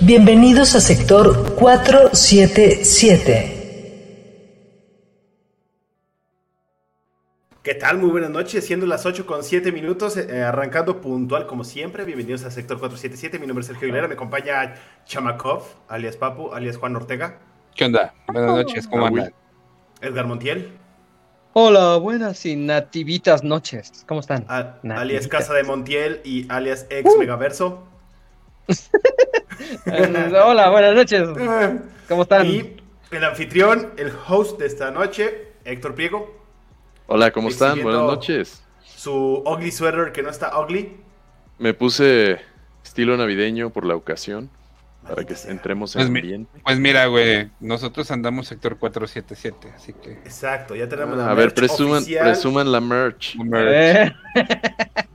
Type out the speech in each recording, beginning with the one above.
Bienvenidos a sector 477. ¿Qué tal? Muy buenas noches, siendo las 8 con 7 minutos, eh, arrancando puntual como siempre. Bienvenidos a Sector 477. Mi nombre es Sergio Aguilera, me acompaña Chamakov, alias Papu, alias Juan Ortega. ¿Qué onda? Buenas noches, ¿cómo andan? Edgar Montiel. Hola, buenas y nativitas noches. ¿Cómo están? A- alias Casa de Montiel y alias ex Megaverso. Hola, buenas noches. ¿Cómo están? Y el anfitrión, el host de esta noche, Héctor Priego. Hola, ¿cómo están? Buenas noches. Su ugly sweater que no está ugly. Me puse estilo navideño por la ocasión, para que entremos en Pues, mi- ambiente. pues mira, güey, nosotros andamos sector 477, así que... Exacto, ya tenemos la A ver, presuman, oficial. presuman la merch. Eh,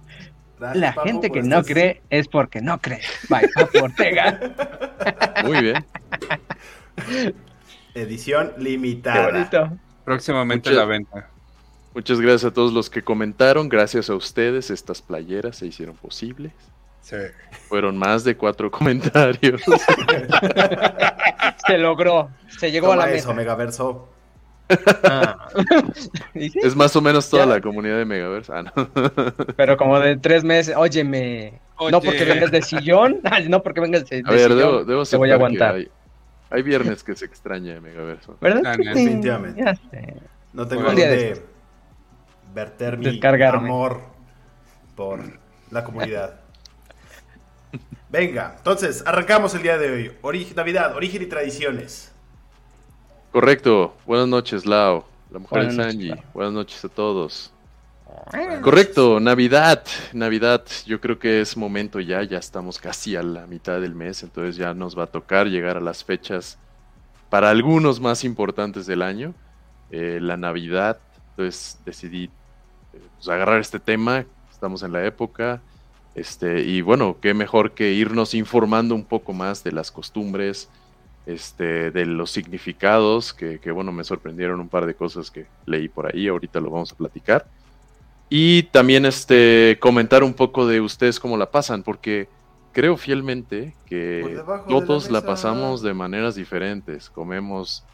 Gracias, la Papu, gente que no cree es porque no cree. Bye, Papu Ortega. Muy bien. Edición Qué limitada. bonito. Próximamente Muchas- la venta. Muchas gracias a todos los que comentaron. Gracias a ustedes, estas playeras se hicieron posibles. Sí. Fueron más de cuatro comentarios. Se logró. Se llegó Toma a la eso, meta. Megaverso. Ah. ¿Y sí? es más o menos toda Ya. la comunidad de Megaverse. Ah, no. Pero como de tres meses. Óyeme. No Oye. porque vengas de sillón. No porque vengas de, de A ver, sillón. debo, debo te voy a aceptar que aguantar. Hay, hay viernes que se extraña de Megaverso. ¿Verdad? Ah, no, sí? definitivamente. Ya sé. No tengo dónde después. verter mi amor por la comunidad. Venga, entonces, arrancamos el día de hoy. Navidad, origen y tradiciones. Correcto. Buenas noches, Lao. La mujer Buenas de Sanji. Lao. Buenas noches a todos. Buenas Correcto, Navidad, Navidad, yo creo que es momento ya, ya estamos casi a la mitad del mes, entonces ya nos va a tocar llegar a las fechas para algunos más importantes del año, eh, la Navidad, entonces decidí eh, pues, agarrar este tema, estamos en la época, este, y bueno, qué mejor que irnos informando un poco más de las costumbres, este, de los significados, que, que bueno, me sorprendieron un par de cosas que leí por ahí, ahorita lo vamos a platicar. Y también este comentar un poco de ustedes cómo la pasan, porque creo fielmente que la todos la, mesa. pasamos de maneras diferentes. Comemos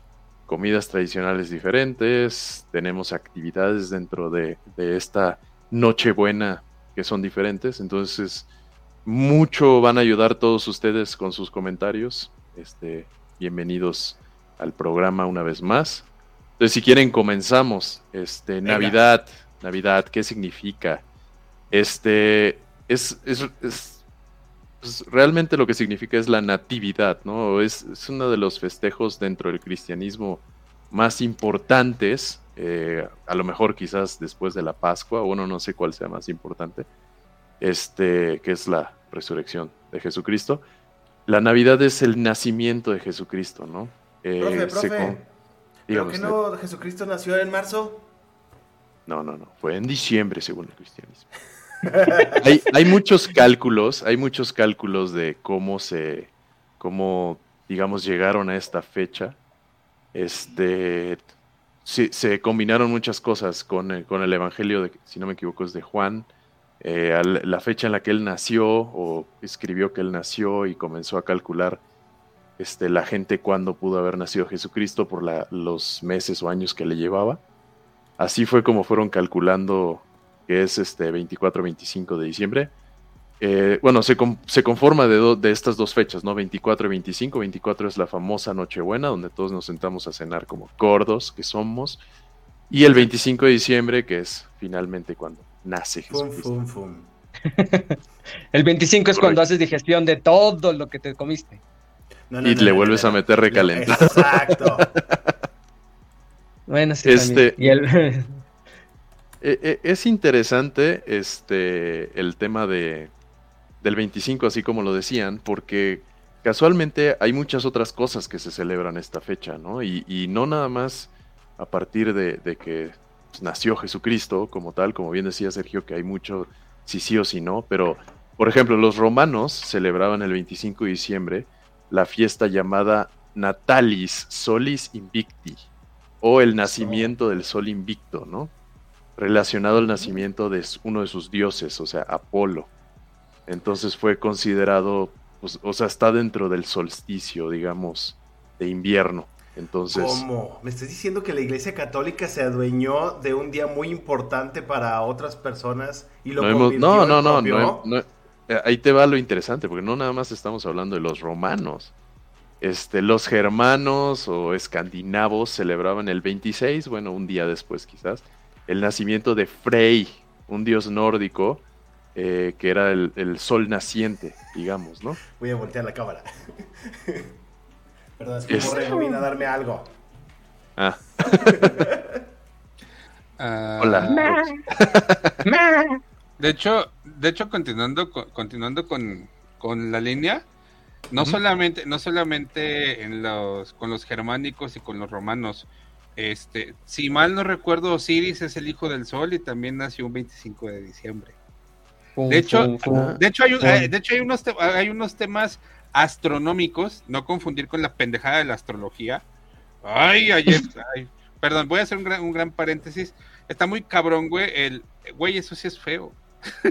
comidas tradicionales diferentes, tenemos actividades dentro de, de esta Nochebuena que son diferentes. Entonces, mucho van a ayudar todos ustedes con sus comentarios. Este, bienvenidos al programa una vez más. Entonces, si quieren, comenzamos. Este, Venga. Navidad. Navidad, ¿qué significa? Este, es, es, es- pues, realmente lo que significa es la natividad, ¿no? Es, es uno de los festejos dentro del cristianismo más importantes, eh, a lo mejor quizás después de la Pascua, bueno, no sé cuál sea más importante, este, que es la resurrección de Jesucristo. La Navidad es el nacimiento de Jesucristo, ¿no? Eh, Profe, se profe. con- ¿Pero que no Jesucristo nació en marzo? No, no, no. Fue en diciembre, según el cristianismo. hay, hay muchos cálculos, hay muchos cálculos de cómo se, cómo, digamos, llegaron a esta fecha. Este, se combinaron muchas cosas con el, con el Evangelio, de, si no me equivoco, es de Juan. Eh, la fecha en la que él nació o escribió que él nació y comenzó a calcular este, la gente cuándo pudo haber nacido Jesucristo por los meses o años que le llevaba. Así fue como fueron calculando que es este 24-25 de diciembre. Eh, bueno, se, con- se conforma de estas dos fechas, ¿no? 24 y 25. 24 es la famosa Nochebuena, donde todos nos sentamos a cenar como gordos que somos. Y el 25 de diciembre, que es finalmente cuando nace Fum, fum, fum. El 25 es Correcto. cuando haces digestión de todo lo que te comiste. No, no, Y no, le no, vuelves no, a meter recalentado. Exacto. Bueno, sí, Este- también. Y el... Eh, eh, es interesante este el tema de del 25, así como lo decían, porque casualmente hay muchas otras cosas que se celebran esta fecha, ¿no? Y, y no nada más a partir de, de que pues, nació Jesucristo como tal, como bien decía Sergio, que hay mucho si sí o si no, pero por ejemplo, los romanos celebraban el 25 de diciembre la fiesta llamada Natalis Solis Invicti, o el nacimiento del sol invicto, ¿no? Relacionado al nacimiento de uno de sus dioses, o sea, Apolo. Entonces fue considerado, pues, o sea, está dentro del solsticio, digamos, de invierno. Entonces, ¿Cómo? ¿Me estás diciendo que la Iglesia Católica se adueñó de un día muy importante para otras personas y lo no, hemos- convirtió no, en no, no, propio? no, no, eh, ahí te va lo interesante, porque no nada más estamos hablando de los romanos. Este, los germanos o escandinavos celebraban el 26, bueno, un día después quizás, el nacimiento de Frey, un dios nórdico eh, que era el, el sol naciente, digamos, ¿no? Voy a voltear la cámara. Perdón, es que Es- Borrego vino a darme algo. Ah, Ah, hola. De hecho, de hecho continuando con, continuando con, con la línea, no solamente, no solamente en los, con los germánicos y con los romanos, este, si mal no recuerdo, Osiris es el hijo del sol y también nació un 25 de diciembre. De hecho, fum, fum. De hecho, hay, un- Sí. eh, de hecho hay, unos hay unos temas astronómicos, no confundir con la pendejada de la astrología. Ay, ayer, ay, perdón, voy a hacer un gran, un gran paréntesis. Está muy cabrón, güey. El, güey, eso sí es feo.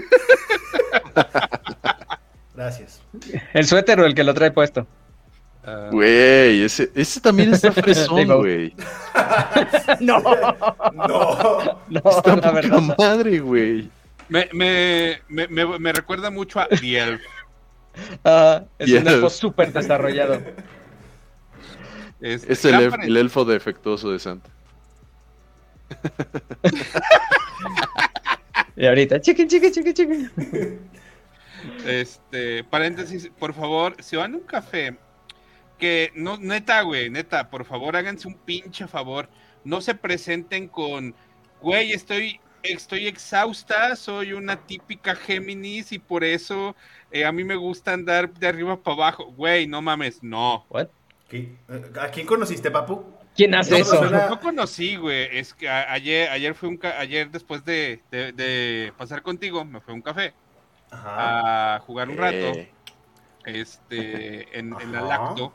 Gracias. ¿El suéter o el que lo trae puesto? Ah, Güey, ese, ese también está fresón, güey. No, No. no, Está la poca verdad. madre, güey. me, me, me, me- me recuerda mucho a The Elf. Ah, es Yes. un elfo súper desarrollado. Es, Es el, elf- el elfo defectuoso de Santa. Y ahorita, chiqui, chiqui, chiqui, chiqui. Este, paréntesis, por favor, si van a un café, que no, neta, güey, neta, por favor, háganse un pinche favor. No se presenten con, güey, estoy, estoy exhausta, soy una típica Géminis y por eso eh, a mí me gusta andar de arriba para abajo. Güey, no mames, no. What? ¿Qué? ¿A quién conociste, papu? ¿Quién hace No, eso? No conocí, güey. Es que a- ayer, ayer fue un ca- ayer después de, de- de pasar contigo, me fue a un café Ajá. a jugar un rato. Eh, este, en, en la lacto,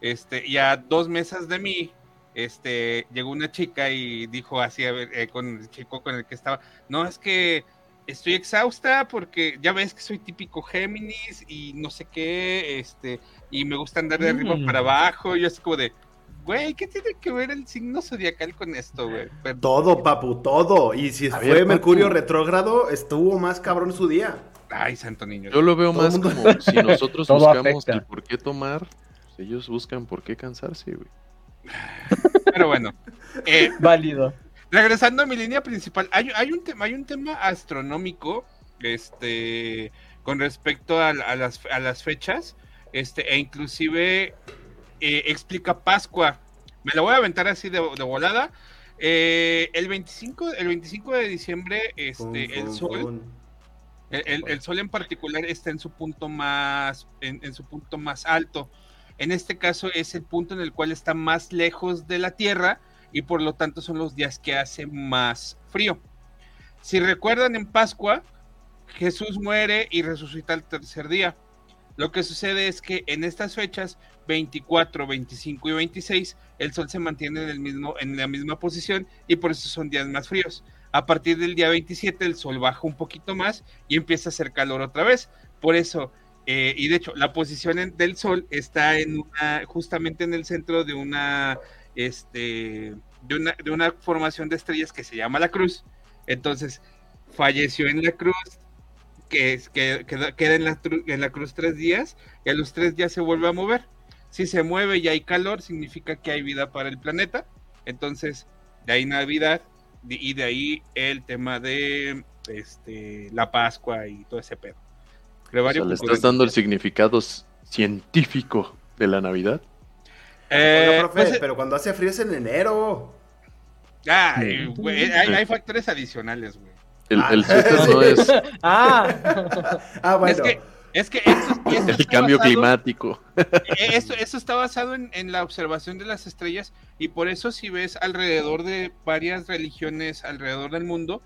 este, y a dos mesas de mí, este, llegó una chica y dijo así, a ver, eh, con el chico con el que estaba, no, es que estoy exhausta porque ya ves que soy típico Géminis y no sé qué, este, y me gusta andar de arriba Mm. para abajo, y yo así como de, güey, ¿qué tiene que ver el signo zodiacal con esto, güey? Perdón. Todo, papu, todo. Y si A fue ver, papu. Mercurio retrógrado, estuvo más cabrón su día. Ay, santo niño. Yo lo veo Todo más mundo- como si nosotros buscamos afecta. el por qué tomar, ellos buscan por qué cansarse, güey. Pero bueno, eh, Válido. regresando a mi línea principal, hay, hay un tema, hay un tema astronómico, este, con respecto a, a las, a las fechas, este, e inclusive eh, explica Pascua. Me la voy a aventar así de, de volada. Eh, el 25, el 25 de diciembre, este, el sol, el, el- el sol en particular está en su punto más, en, en su punto más alto. En este caso es el punto en el cual está más lejos de la Tierra y por lo tanto son los días que hace más frío. Si recuerdan en Pascua, Jesús muere y resucita al tercer día. Lo que sucede es que en estas fechas, 24, 25 y 26, el sol se mantiene en, el mismo, en la misma posición y por eso son días más fríos. A partir del día 27 el sol baja un poquito más y empieza a hacer calor otra vez. Por eso, eh, y de hecho, la posición del sol está en una, justamente en el centro de una, este, de una, de una formación de estrellas que se llama la Cruz. Entonces, falleció en la Cruz, que, queda, en, la, en la Cruz tres días y a los tres días se vuelve a mover. Si se mueve y hay calor, significa que hay vida para el planeta. Entonces, de ahí Navidad y de ahí el tema de este, la Pascua y todo ese pedo. O Brevario sea, le estás dando el significado científico de la Navidad. Eh, profe, pues, pero cuando hace frío es en enero. ay, güey, hay, hay factores adicionales, güey. El, Ah, el suéter no es. Ah, Ah, bueno. Es que Es que El cambio basado- climático. eh, Esto, eso está basado en, en la observación de las estrellas y por eso si ves alrededor de varias religiones alrededor del mundo,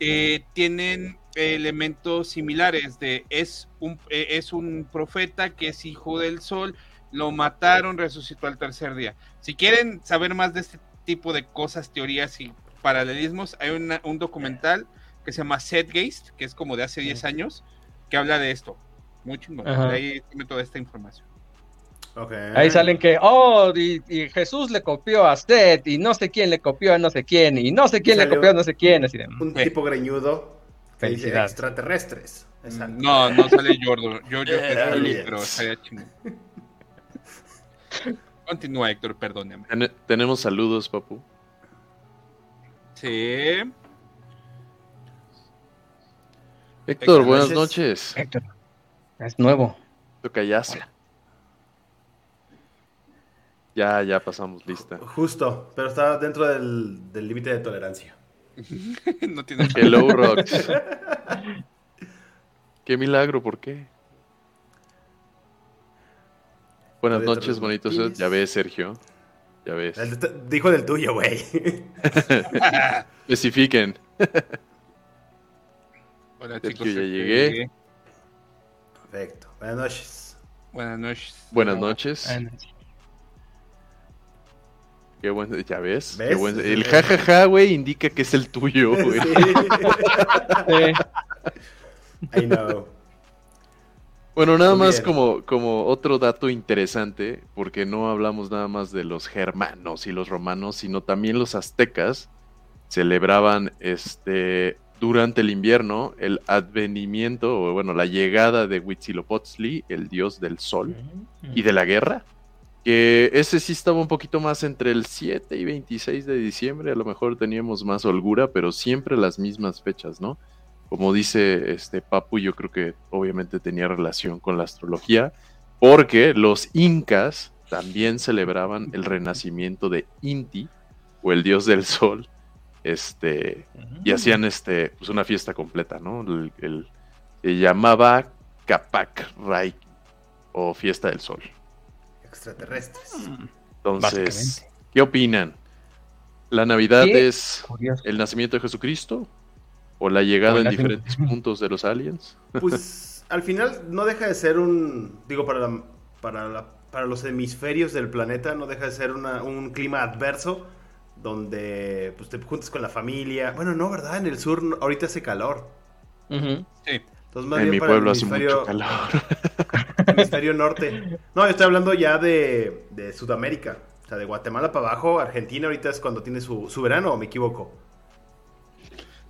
eh, tienen elementos similares de es un, eh, es un profeta que es hijo del sol, lo mataron, resucitó al tercer día. Si quieren saber más de este tipo de cosas, teorías y paralelismos, hay una- un documental que se llama Setgeist, que es como de hace 10 años, que habla de esto. Muy chingón. Ahí tiene toda esta información. Ok. Ahí salen que, oh, y, y Jesús le copió a Seth, y no sé quién le copió a no sé quién, y no sé quién le copió a no sé quién, así de... Un Sí. tipo greñudo que dice extraterrestres. Exacto. No, no sale Jordo. Yo, yo, Eh, pero estaría chingón. Continúa, Héctor, perdóneme. Ten- tenemos saludos, papu. Sí. Héctor, Héctor, buenas noches. Héctor, es nuevo. Tocayazo. Ya, ya pasamos lista. Justo, pero está dentro del del límite de tolerancia. no tiene. Hello, Rocks. Qué milagro, ¿por qué? Buenas noches, bonitos. Ya ves, Sergio. Ya ves. El de- dijo del tuyo, güey. Especifiquen. Hola, Sergio, chicos. ya este, llegué. Perfecto. Buenas noches. Buenas noches. Buenas noches. Ah, no. Qué buen. Ya ves. ¿Ves? Qué buen- El jajaja, güey, indica que es el tuyo, güey. Sí. Sí. I know. Bueno, nada Muy más bien. como, como otro dato interesante, porque no hablamos nada más de los germanos y los romanos, sino también los aztecas celebraban este durante el invierno el advenimiento, o bueno, la llegada de Huitzilopochtli, el dios del sol y de la guerra, que ese sí estaba un poquito más entre el 7 y 26 de diciembre, a lo mejor teníamos más holgura, pero siempre las mismas fechas, ¿no? Como dice este Papu, yo creo que obviamente tenía relación con la astrología, porque los incas también celebraban el renacimiento de Inti, o el dios del sol, este, y hacían este, pues una fiesta completa, ¿no? El, el- se llamaba Capac Rai, o fiesta del sol. Extraterrestres. Entonces. ¿qué opinan? ¿La Navidad ¿Qué? es Curioso. el nacimiento de Jesucristo? ¿O la llegada O en diferentes puntos de los aliens? Pues al final no deja de ser un. Digo, para, la- para, la- para los hemisferios del planeta, no deja de ser una- un clima adverso donde pues, te juntas con la familia. Bueno, no, ¿verdad? En el sur ahorita hace calor. Sí. Entonces, más En bien mi para el pueblo hace mucho calor. hemisferio norte. No, yo estoy hablando ya de, de Sudamérica. O sea, de Guatemala para abajo, Argentina ahorita es cuando tiene su, su verano, ¿o me equivoco?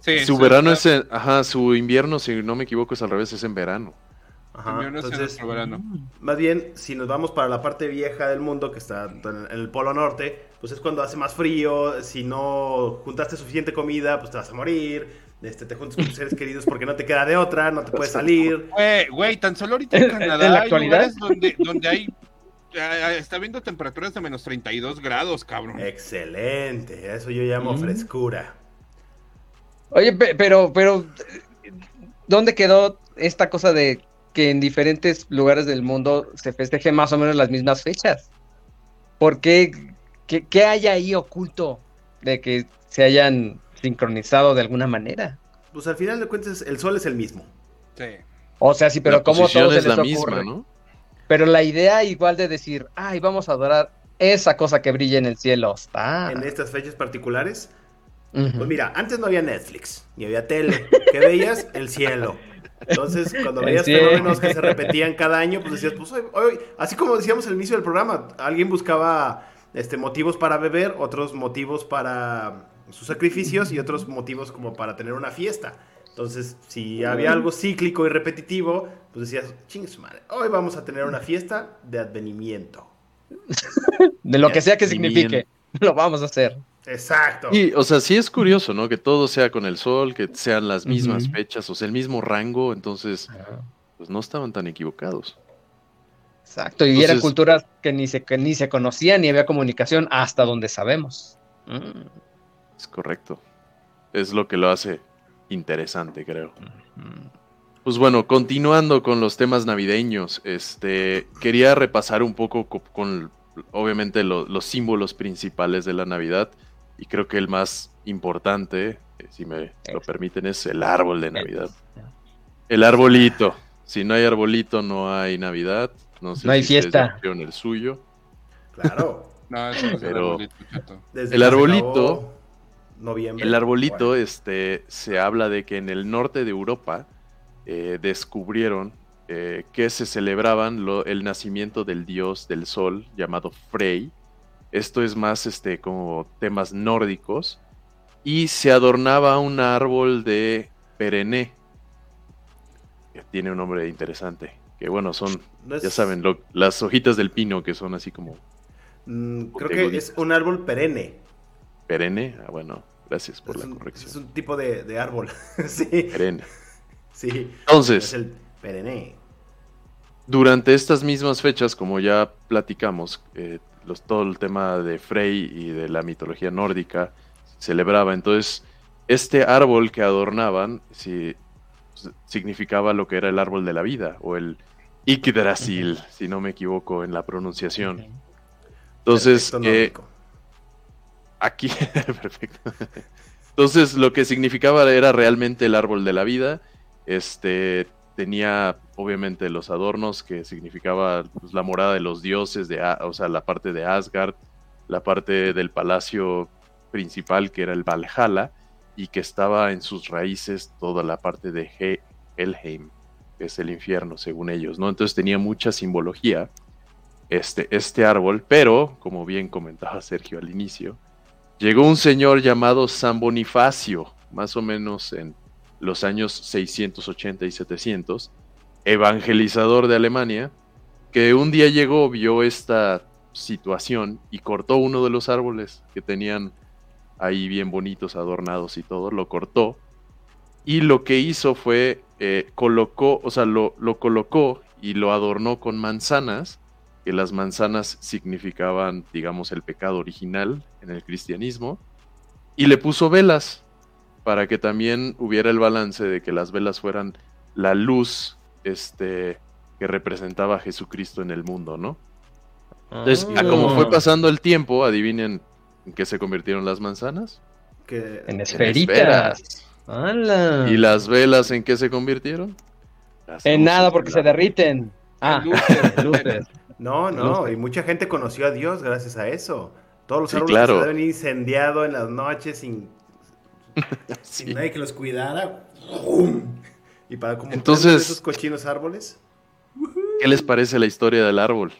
Sí, su sí, verano es en, ajá, su invierno, si no me equivoco, es al revés, es en verano. Ajá. Entonces, verano. Más bien, si nos vamos para la parte vieja del mundo, que está en el polo norte, pues es cuando hace más frío, si no juntaste suficiente comida, pues te vas a morir, este, te juntas con tus seres queridos porque no te queda de otra, no te puedes salir. Güey, güey, tan solo ahorita en ¿En- en Canadá la hay actualidad? lugares donde, donde hay. está viendo temperaturas de menos 32 grados, cabrón. Excelente, eso yo llamo Mm. frescura. Oye, pe- pero, pero, ¿dónde quedó esta cosa de que en diferentes lugares del mundo se festeje más o menos las mismas fechas? ¿Por qué? ¿Qué, qué hay ahí oculto de que se hayan sincronizado de alguna manera? Pues al final de cuentas, el sol es el mismo. Sí. O sea, sí, pero la ¿cómo posición todo se es les la ocurre? misma, ¿no? Pero la idea igual de decir, ay, vamos a adorar esa cosa que brilla en el cielo. Está. En estas fechas particulares. Pues mira, antes no había Netflix, ni había tele. ¿Qué veías? El cielo. Entonces, cuando El veías cielo. fenómenos que se repetían cada año, pues decías, pues hoy, hoy- así como decíamos al inicio del programa, alguien buscaba este, motivos para beber, otros motivos para sus sacrificios y otros motivos como para tener una fiesta. Entonces, si había algo cíclico y repetitivo, pues decías, chingue su madre, hoy vamos a tener una fiesta de advenimiento. De lo que sea que Ni signifique, lo vamos a hacer. Exacto. Y, o sea, sí es curioso, ¿no? Que todo sea con el sol, que sean las mismas fechas, o sea, el mismo rango, entonces, pues no estaban tan equivocados. Exacto, y eran culturas que ni se, que ni se conocían ni había comunicación hasta donde sabemos. Mm. Es correcto. Es lo que lo hace interesante, creo. Pues bueno, continuando con los temas navideños, este, quería repasar un poco co- con, obviamente lo- los símbolos principales de la Navidad y creo que el más importante, eh, si me lo permiten, es el árbol de Navidad. El arbolito. Si no hay arbolito, no hay Navidad. No sé No hay si fiesta. pusieron el suyo. Claro. No, eso no es el Pero- arbolito. Desde El arbolito- Noviembre. El arbolito, Bueno, este, se habla de que en el norte de Europa eh, descubrieron eh, que se celebraban lo- el nacimiento del dios del sol llamado Frey. Esto es más este, como temas nórdicos. Y se adornaba un árbol de perené. Que tiene un nombre interesante. Que bueno, son, no es- ya saben, lo- las hojitas del pino que son así como mm, creo que es un árbol perenne. perenne. Ah, bueno, gracias por Es la un, corrección. es un tipo de, de árbol. sí. Perenne. Sí. Entonces, Es el perenne. Durante estas mismas fechas, como ya platicamos, eh, los, todo el tema de Frey y de la mitología nórdica celebraba. Entonces, este árbol que adornaban sí, s- significaba lo que era el árbol de la vida o el Yggdrasil, si no me equivoco en la pronunciación. Entonces, eh. Aquí, perfecto. Entonces, lo que significaba era realmente el árbol de la vida. Este tenía, obviamente, los adornos que significaba pues, la morada de los dioses, de, o sea, la parte de Asgard, la parte del palacio principal que era el Valhalla y que estaba en sus raíces toda la parte de He- Helheim, que es el infierno, según ellos, ¿no? Entonces tenía mucha simbología este, este árbol, pero, como bien comentaba Sergio al inicio, llegó un señor llamado San Bonifacio, más o menos en los años 680 y 700, evangelizador de Alemania, que un día llegó, vio esta situación y cortó uno de los árboles que tenían ahí bien bonitos, adornados y todo, lo cortó. Y lo que hizo fue eh, colocó, o sea, lo, lo colocó y lo adornó con manzanas, que las manzanas significaban, digamos, el pecado original en el cristianismo, y le puso velas para que también hubiera el balance de que las velas fueran la luz este, que representaba a Jesucristo en el mundo, ¿no? Entonces, a como Ah. fue pasando el tiempo, adivinen en qué se convirtieron las manzanas. Que- En En esferitas. ¡Hala! ¿Y las velas en qué se convirtieron? Las En nada porque la- se derriten. Ah, luces. No, no, Luces. y mucha gente conoció a Dios gracias a eso. Todos los Sí, árboles claro. se deben incendiado en las noches sin, sin Sí. nadie que los cuidara. ¡Bum! Y para como Entonces- esos cochinos árboles. ¿Qué les parece la historia del árbol?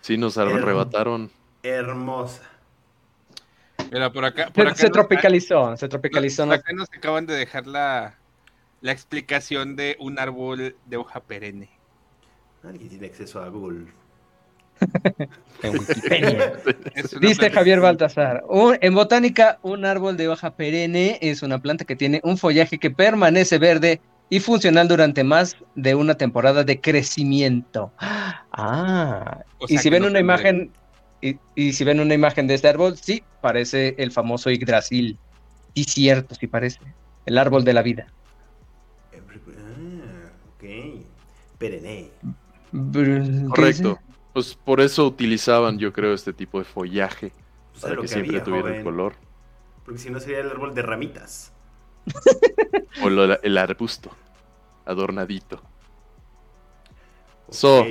Sí, nos arrebataron. Hermosa. Mira, por acá. Por Se, acá se nos- tropicalizó, se tropicalizó. Por acá nos acaban de dejar la, la explicación de un árbol de hoja perenne. Alguien tiene acceso a Google. En Wikipedia. Dice Javier Baltasar, "Un- en botánica, un árbol de hoja perenne es una planta que tiene un follaje que permanece verde y funcional durante más de una temporada de crecimiento. Ah, O y si ven no una imagen, y, y si ven una imagen de este árbol, sí, parece el famoso Yggdrasil. Sí, cierto, sí parece. El árbol de la vida. Ah, ok. Perenne. Brr, ¿qué Correcto. Pues por eso utilizaban, yo creo, este tipo de follaje, Pues para que que siempre había, tuviera el color. Porque si no sería el árbol de ramitas. O lo- el arbusto, adornadito. So.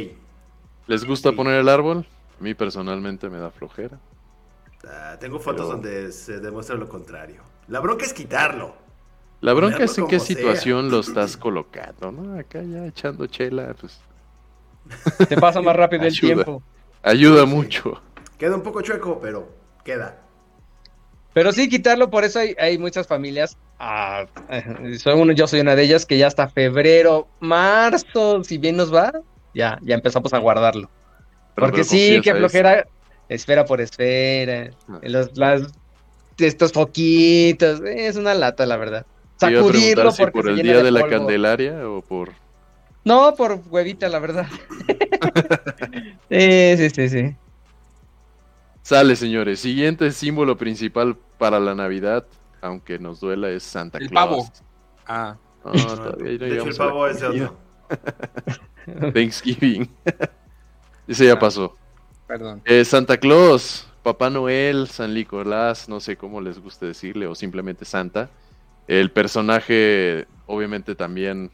¿Les gusta poner el árbol? A mí personalmente me da flojera. Ah, tengo fotos Pero- donde se demuestra lo contrario. La bronca es quitarlo. La bronca Ponerlo es en qué sea. situación lo estás colocando, ¿no? Acá ya echando chela, pues Te pasa más rápido el Ayuda. tiempo. ayuda Sí. mucho. Queda un poco chueco, pero queda. Pero sí quitarlo, por eso hay, hay muchas familias. ah, soy uno, yo soy una de ellas que ya hasta febrero, marzo, si bien nos va, ya, ya empezamos a guardarlo. Pero- Porque pero sí, que eso. flojera, esfera por esfera, Ah. los, las, estos foquitos, es una lata, la verdad. Sacudirlo porque por se el llena día de la polvo. Candelaria o por... No, por huevita, la verdad. sí, sí, sí, sí. Sale, señores. Siguiente símbolo principal para la Navidad, aunque nos duela, es Santa El Claus. pavo. Ah, No, todavía no de hecho, el pavo es otro. Thanksgiving. Ese ya Ah. pasó. Perdón. Eh, Santa Claus, Papá Noel, San Nicolás, no sé cómo les guste decirle, o simplemente Santa. El personaje, obviamente también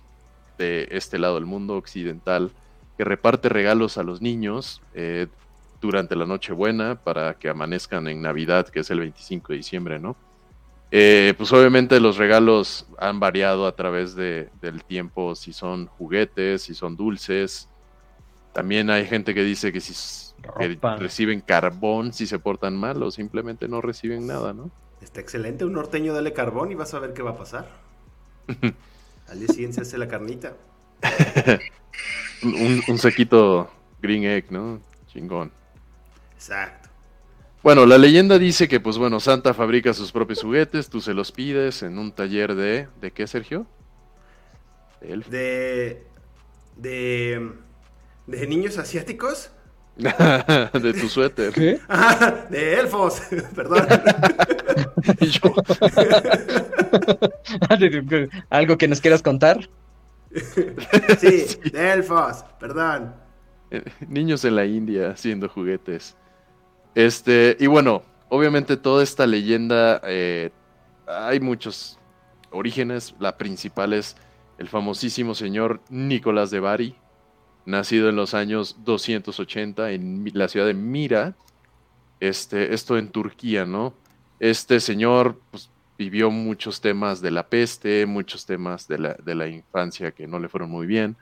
de este lado del mundo occidental, que reparte regalos a los niños eh, durante la Nochebuena para que amanezcan en Navidad, que es el 25 de diciembre, ¿no? Eh, pues obviamente los regalos han variado a través de- del tiempo, si son juguetes, si son dulces. También hay gente que dice que si que reciben carbón si se portan mal o simplemente no reciben nada, ¿no? Está excelente, un norteño dale carbón y vas a ver qué va a pasar. Al día siguiente se hace la carnita. Un, un- sequito green egg, ¿no? Chingón. Exacto. Bueno, la leyenda dice que, pues bueno, Santa fabrica sus propios juguetes, tú se los pides en un taller de... ¿De qué, Sergio? De elfo. De. De. De niños asiáticos. de tu suéter. ¿Qué? Ah, de elfos. Perdón. Y yo, ¿Algo que nos quieras contar? Sí, de elfos. Perdón. eh, niños en la India haciendo juguetes. Este, y bueno, obviamente toda esta leyenda, eh, hay muchos orígenes. La principal es el famosísimo señor Nicolás de Bari, nacido en los años 280 en la ciudad de Mira, este, esto en Turquía, ¿no? Este señor pues, vivió muchos temas de la peste, muchos temas de la, de la infancia que no le fueron muy bien,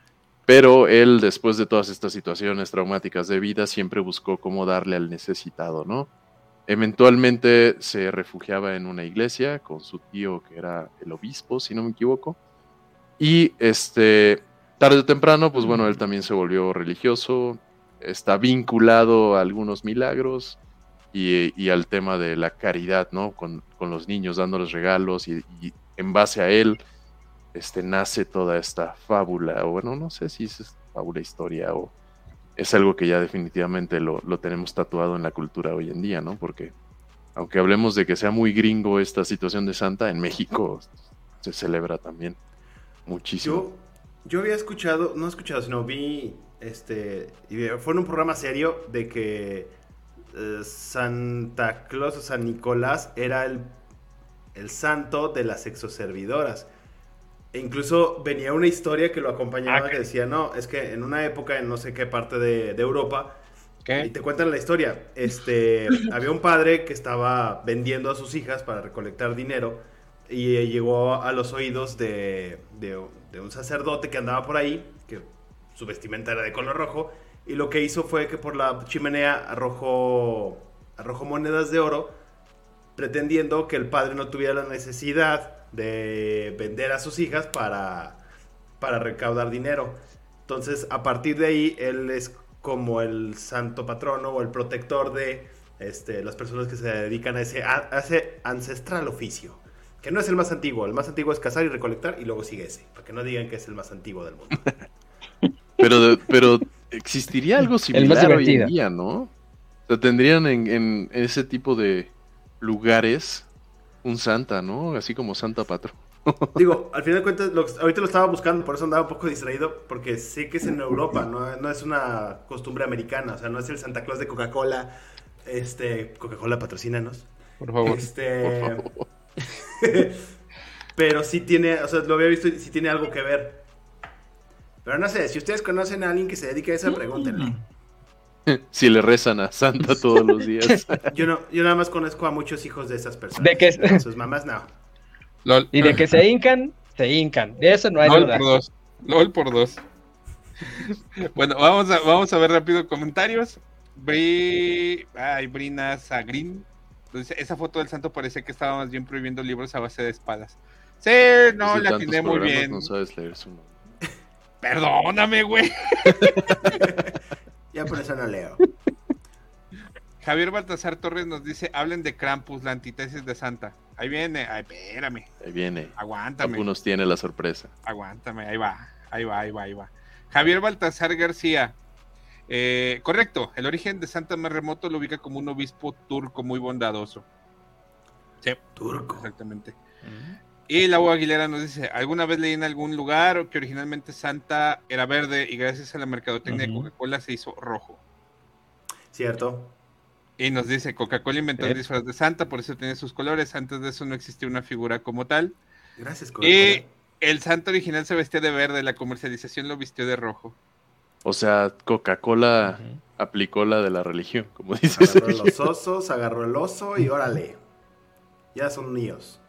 pero él, después de todas estas situaciones traumáticas de vida, siempre buscó cómo darle al necesitado, ¿no? Eventualmente se refugiaba en una iglesia con su tío, que era el obispo, si no me equivoco, y este, tarde o temprano, pues bueno, él también se volvió religioso, está vinculado a algunos milagros y, al tema de la caridad, ¿no? Con, con los niños dándoles regalos y, en base a él este, nace toda esta fábula, o bueno, no sé si es fábula, historia o es algo que ya definitivamente lo, lo tenemos tatuado en la cultura hoy en día, ¿no? Porque aunque hablemos de que sea muy gringo esta situación de Santa, en México se celebra también muchísimo. Yo, yo había escuchado, no escuchado, sino vi, este, fue en un programa serio de que eh, Santa Claus o San Nicolás era el, el santo de las exoservidoras. E incluso venía una historia que lo acompañaba Ah, que decía, no, es que en una época en no sé qué parte de, de Europa, y te cuentan la historia. Este, había un padre que estaba vendiendo a sus hijas para recolectar dinero y eh, llegó a los oídos de, de- de un sacerdote que andaba por ahí, que su vestimenta era de color rojo, y lo que hizo fue que por la chimenea arrojó, arrojó monedas de oro, pretendiendo que el padre no tuviera la necesidad de vender a sus hijas para, para recaudar dinero. Entonces, a partir de ahí, él es como el santo patrono o el protector de este, las personas que se dedican a ese, a- ese ancestral oficio. Que no es el más antiguo, el más antiguo es cazar y recolectar y luego sigue ese, para que no digan que es el más antiguo del mundo. Pero, pero existiría algo similar hoy en día, ¿no? O sea, tendrían en, en ese tipo de lugares un santa, ¿no? Así como Santa Patrón. Digo, al final de cuentas, lo- ahorita lo estaba buscando, por eso andaba un poco distraído, porque sé que es en Europa, no, no es una costumbre americana, o sea, no es el Santa Claus de Coca-Cola, este, Coca-Cola patrocínanos. Por favor. Este, pero sí tiene, o sea, lo había visto y sí tiene algo que ver. Pero no sé, si ustedes conocen a alguien que se dedique a eso, pregúntenle. Si le rezan a Santa todos los días. Yo no, yo nada más conozco a muchos hijos de esas personas. ¿De qué? Sus mamás no. LOL. Y de que se hincan, se hincan. De eso no hay LOL duda. por dos. LOL por dos. bueno, vamos a, vamos a ver rápido comentarios. Bri... Ay, Brina Sagrin. Entonces, esa foto del santo parece que estaba más bien prohibiendo libros a base de espadas. Sí, no, la atiné muy bien. No sabes leer su nombre. Perdóname, güey. Ya por eso no leo. Javier Baltasar Torres nos dice, hablen de Krampus, la antítesis de Santa. Ahí viene, ay, espérame, Ahí viene. aguántame. Algunos tiene la sorpresa. Aguántame, ahí va, ahí va, ahí va, ahí va. Javier Baltasar García. eh, correcto, el origen de Santa más remoto lo ubica como un obispo turco muy bondadoso. Sí, Turco. exactamente. Y la Aguilera nos dice, alguna vez leí en algún lugar que originalmente Santa era verde y gracias a la mercadotecnia de. Coca-Cola se hizo rojo. Cierto. Y nos dice, Coca-Cola inventó el Eh. disfraz de Santa, por eso tiene sus colores. Antes de eso no existía una figura como tal. Gracias, Y Coca-Cola. el Santa original se vestía de verde, la comercialización lo vistió de rojo. O sea, Coca-Cola aplicó la de la religión, como dices. Agarró los osos, agarró el oso y órale. Ya son míos.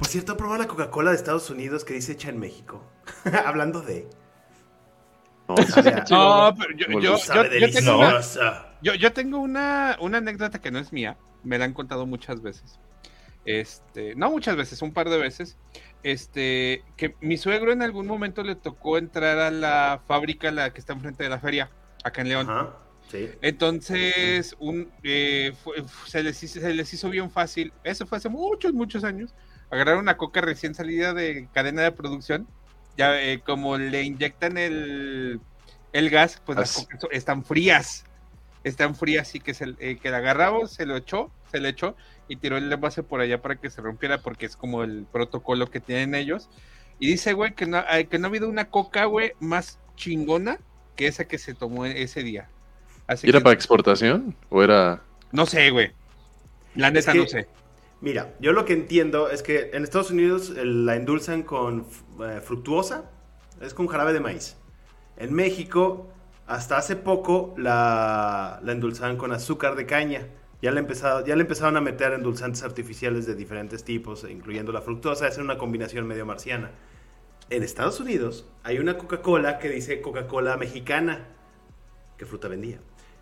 Por cierto, probó la Coca-Cola de Estados Unidos que dice hecha en México. Hablando de. No, No, pero yo, yo, yo- yo tengo una, yo tengo una, una anécdota que no es mía, me la han contado muchas veces. Este, no muchas veces, un par de veces. Este, que mi suegro en algún momento le tocó entrar a la fábrica, la que está enfrente de la feria, acá en León. Ajá, sí. Entonces, un, eh, fue- se, les hizo, se les hizo bien fácil, eso fue hace muchos, muchos años, agarrar una coca recién salida de cadena de producción, ya eh, como le inyectan el, el gas, pues las cocas están frías, están frías y que, se, eh, que la agarramos, se lo echó, se le echó y tiró el envase por allá para que se rompiera porque es como el protocolo que tienen ellos. Y dice, güey, que no, que no ha habido una coca, güey, más chingona que esa que se tomó ese día. Así ¿Era que- para exportación? ¿O era.? no sé, güey. La neta que- no sé. Mira, yo lo que entiendo es que en Estados Unidos la endulzan con eh, fructuosa, es con jarabe de maíz. En México, hasta hace poco la, la endulzaban con azúcar de caña. Ya le, empezado, ya le empezaron a meter endulzantes artificiales de diferentes tipos, incluyendo la fructosa, es una combinación medio marciana. En Estados Unidos hay una Coca-Cola que dice Coca-Cola mexicana. ¿Qué fruta vendía?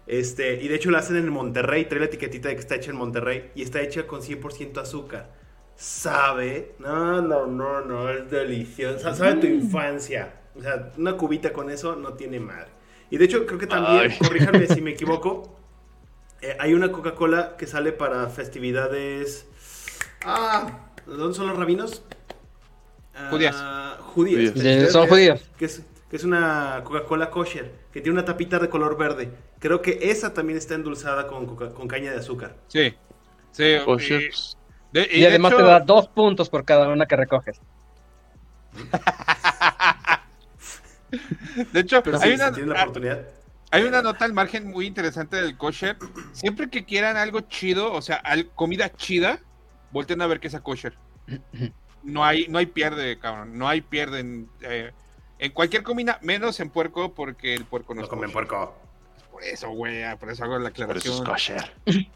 Este, y de hecho la hacen en Monterrey, trae la etiquetita de que está hecha en Monterrey y está hecha con 100% azúcar. Sabe, no, no, no, no, es deliciosa. Sabe tu infancia. O sea, una cubita con eso no tiene madre. Y de hecho creo que también, Ay. corríjanme si me equivoco, eh, hay una Coca-Cola que sale para festividades... Ah, ¿dónde son los rabinos? Ah, Judías. Judías. Judías. Sí, son judíos. Que es, que es una Coca-Cola kosher, que tiene una tapita de color verde. Creo que esa también está endulzada con, coca- con caña de azúcar. Sí. Sí. Kosher, y- de- y Y de además hecho- te da dos puntos por cada una que recoges. De hecho, Pero hay, sí, una, la ah, oportunidad. hay una nota al margen muy interesante del kosher. Siempre que quieran algo chido, o sea, al- comida chida, volten a ver que es kosher. No hay, no hay pierde, cabrón. No hay pierde en, eh, en cualquier comida, menos en puerco, porque el puerco no, No es comen puerco. Por eso, güey, ah, por eso hago la por eso es aclaración. kosher.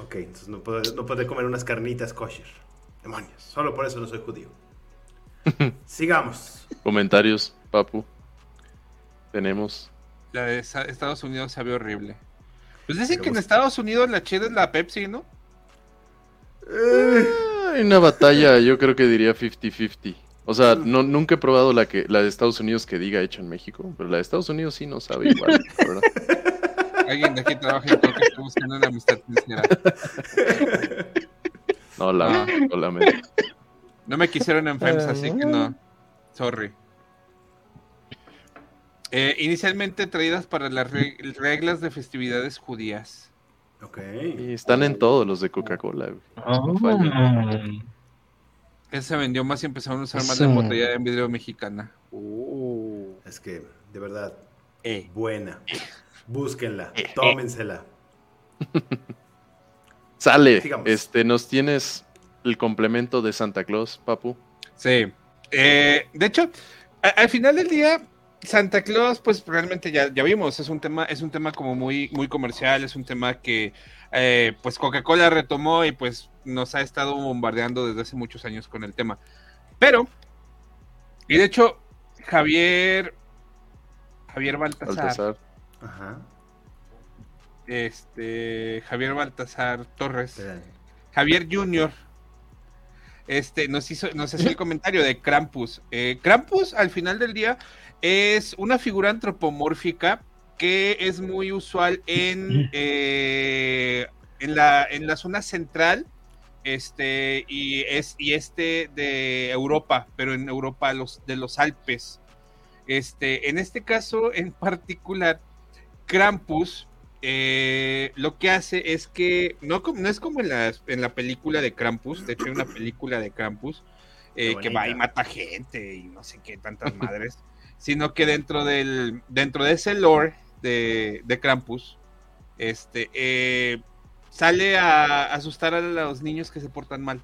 Ok, entonces no puede, no puede comer unas carnitas kosher. Demonios, solo por eso no soy judío. Sigamos. Comentarios, Papu. Tenemos. La de Estados Unidos sabe horrible. Pues dicen Pero que en Estados Unidos la chida es la Pepsi, ¿no? Hay una batalla, yo creo que diría 50-50. O sea, no, nunca he probado la que la de Estados Unidos que diga hecha en México, pero la de Estados Unidos sí no sabe igual, la ¿verdad? Alguien de aquí trabaja en Coca está buscando una amistad sincera. No, la, Ah. solamente. No me quisieron en FEMS, así que no. Sorry. Eh, inicialmente traídas para las re- reglas de festividades judías. Ok. Y están en todos los de Coca-Cola. No falla. Ese se vendió más y empezaron a usar más la Eso. botella en vidrio mexicana. Uh. Es que, de verdad, Eh. buena. Búsquenla, tómensela. Sale, Sigamos. este, nos tienes el complemento de Santa Claus, Papu. Sí. Eh, de hecho, a- al final del día, Santa Claus, pues realmente ya, ya vimos, es un tema, es un tema como muy, muy comercial, es un tema que eh, pues Coca-Cola retomó y pues nos ha estado bombardeando desde hace muchos años con el tema. Pero, y de hecho, Javier, Javier Baltasar, Baltasar. Ajá. este, Javier Baltasar Torres. Javier Junior este, nos hizo, nos hacía el comentario de Krampus. Eh, Krampus, al final del día, es una figura antropomórfica que es muy usual en, eh, en, la, en la zona central este, y, es, y este de Europa, pero en Europa los, de los Alpes. Este, en este caso en particular, Krampus eh, lo que hace es que no, como- no es como en la, en la película de Krampus, de hecho hay una película de Krampus eh, que va y mata gente y no sé qué tantas madres, sino que dentro del dentro de ese lore de, de Krampus, este eh, sale a asustar a los niños que se portan mal.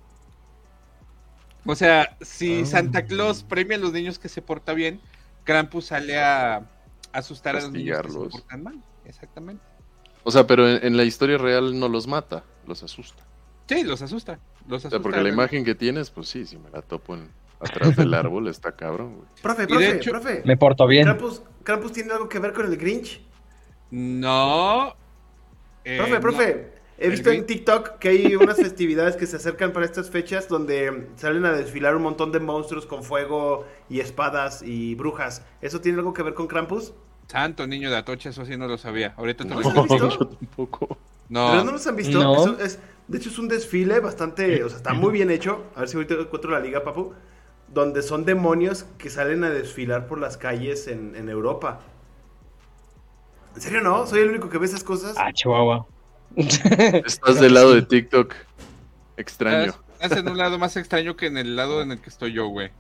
O sea, si Ah. Santa Claus premia a los niños que se portan bien, Krampus sale a asustar a los niños que se portan mal. Exactamente. O sea, pero en, en la historia real no los mata, los asusta. Sí, los asusta. Los O sea, asusta. porque la imagen que tienes, pues sí, si me la topo en, atrás del árbol, está cabrón, güey. Profe, profe, hecho- profe. Me porto bien. Krampus, Krampus tiene algo que ver con el Grinch. No. eh, Profe, no. profe, he visto en TikTok que hay unas festividades que se acercan para estas fechas donde salen a desfilar un montón de monstruos con fuego y espadas y brujas. ¿Eso tiene algo que ver con Krampus? Santo niño de Atocha, eso sí no lo sabía. Ahorita te lo ¿No explico. has visto? yo tampoco. No. ¿Pero no los han visto? No. Eso es, de hecho es un desfile bastante, o sea, está muy bien hecho. A ver si ahorita encuentro la liga, papu. Donde son demonios que salen a desfilar por las calles en, en Europa. ¿En serio no? ¿Soy el único que ve esas cosas? Ah, Chihuahua. Estás del lado de TikTok. Extraño. Estás en un lado más extraño que en el lado en el que estoy yo, güey.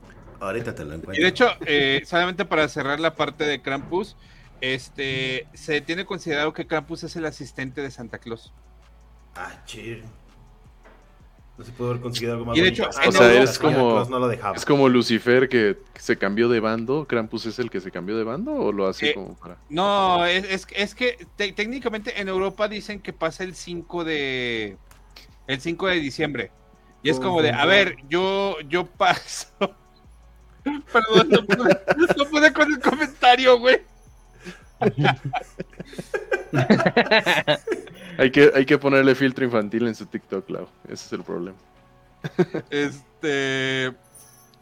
Ahorita te lo encuentro. Y de hecho, eh, solamente para cerrar la parte de Krampus, este, se tiene considerado que Krampus es el asistente de Santa Claus. Ah, chido. No se pudo haber conseguido algo más Y de hecho, o sea, la es como- no lo dejaba. Es como Lucifer que se cambió de bando. ¿Krampus es el que se cambió de bando o lo hace Eh, como para.? No, es, es, es que te- técnicamente en Europa dicen que pasa el 5 de el 5 de diciembre. Y es como de, a ver, yo yo paso. Perdón, no pude, no pude con el comentario, güey. Hay que, hay que ponerle filtro infantil en su TikTok, Lau. Ese es el problema. Este.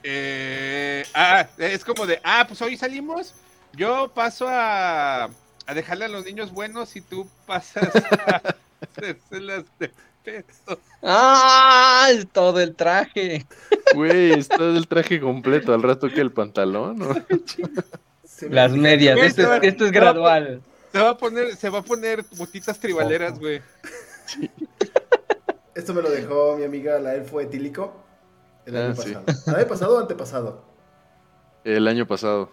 eh, ah, es como de, ah, pues hoy salimos. Yo paso a, a dejarle a los niños buenos y tú pasas a hacérselas de peso. ¡Ah! Es todo el traje. Güey, está el traje completo. Al rato que el pantalón, Las medias. Esto, es- esto es gradual. Se va a poner, se va a poner botitas tribaleras, güey. Esto me lo dejó mi amiga la elfo etílico el Ah, año sí. pasado. ¿El año pasado o antepasado? El año pasado.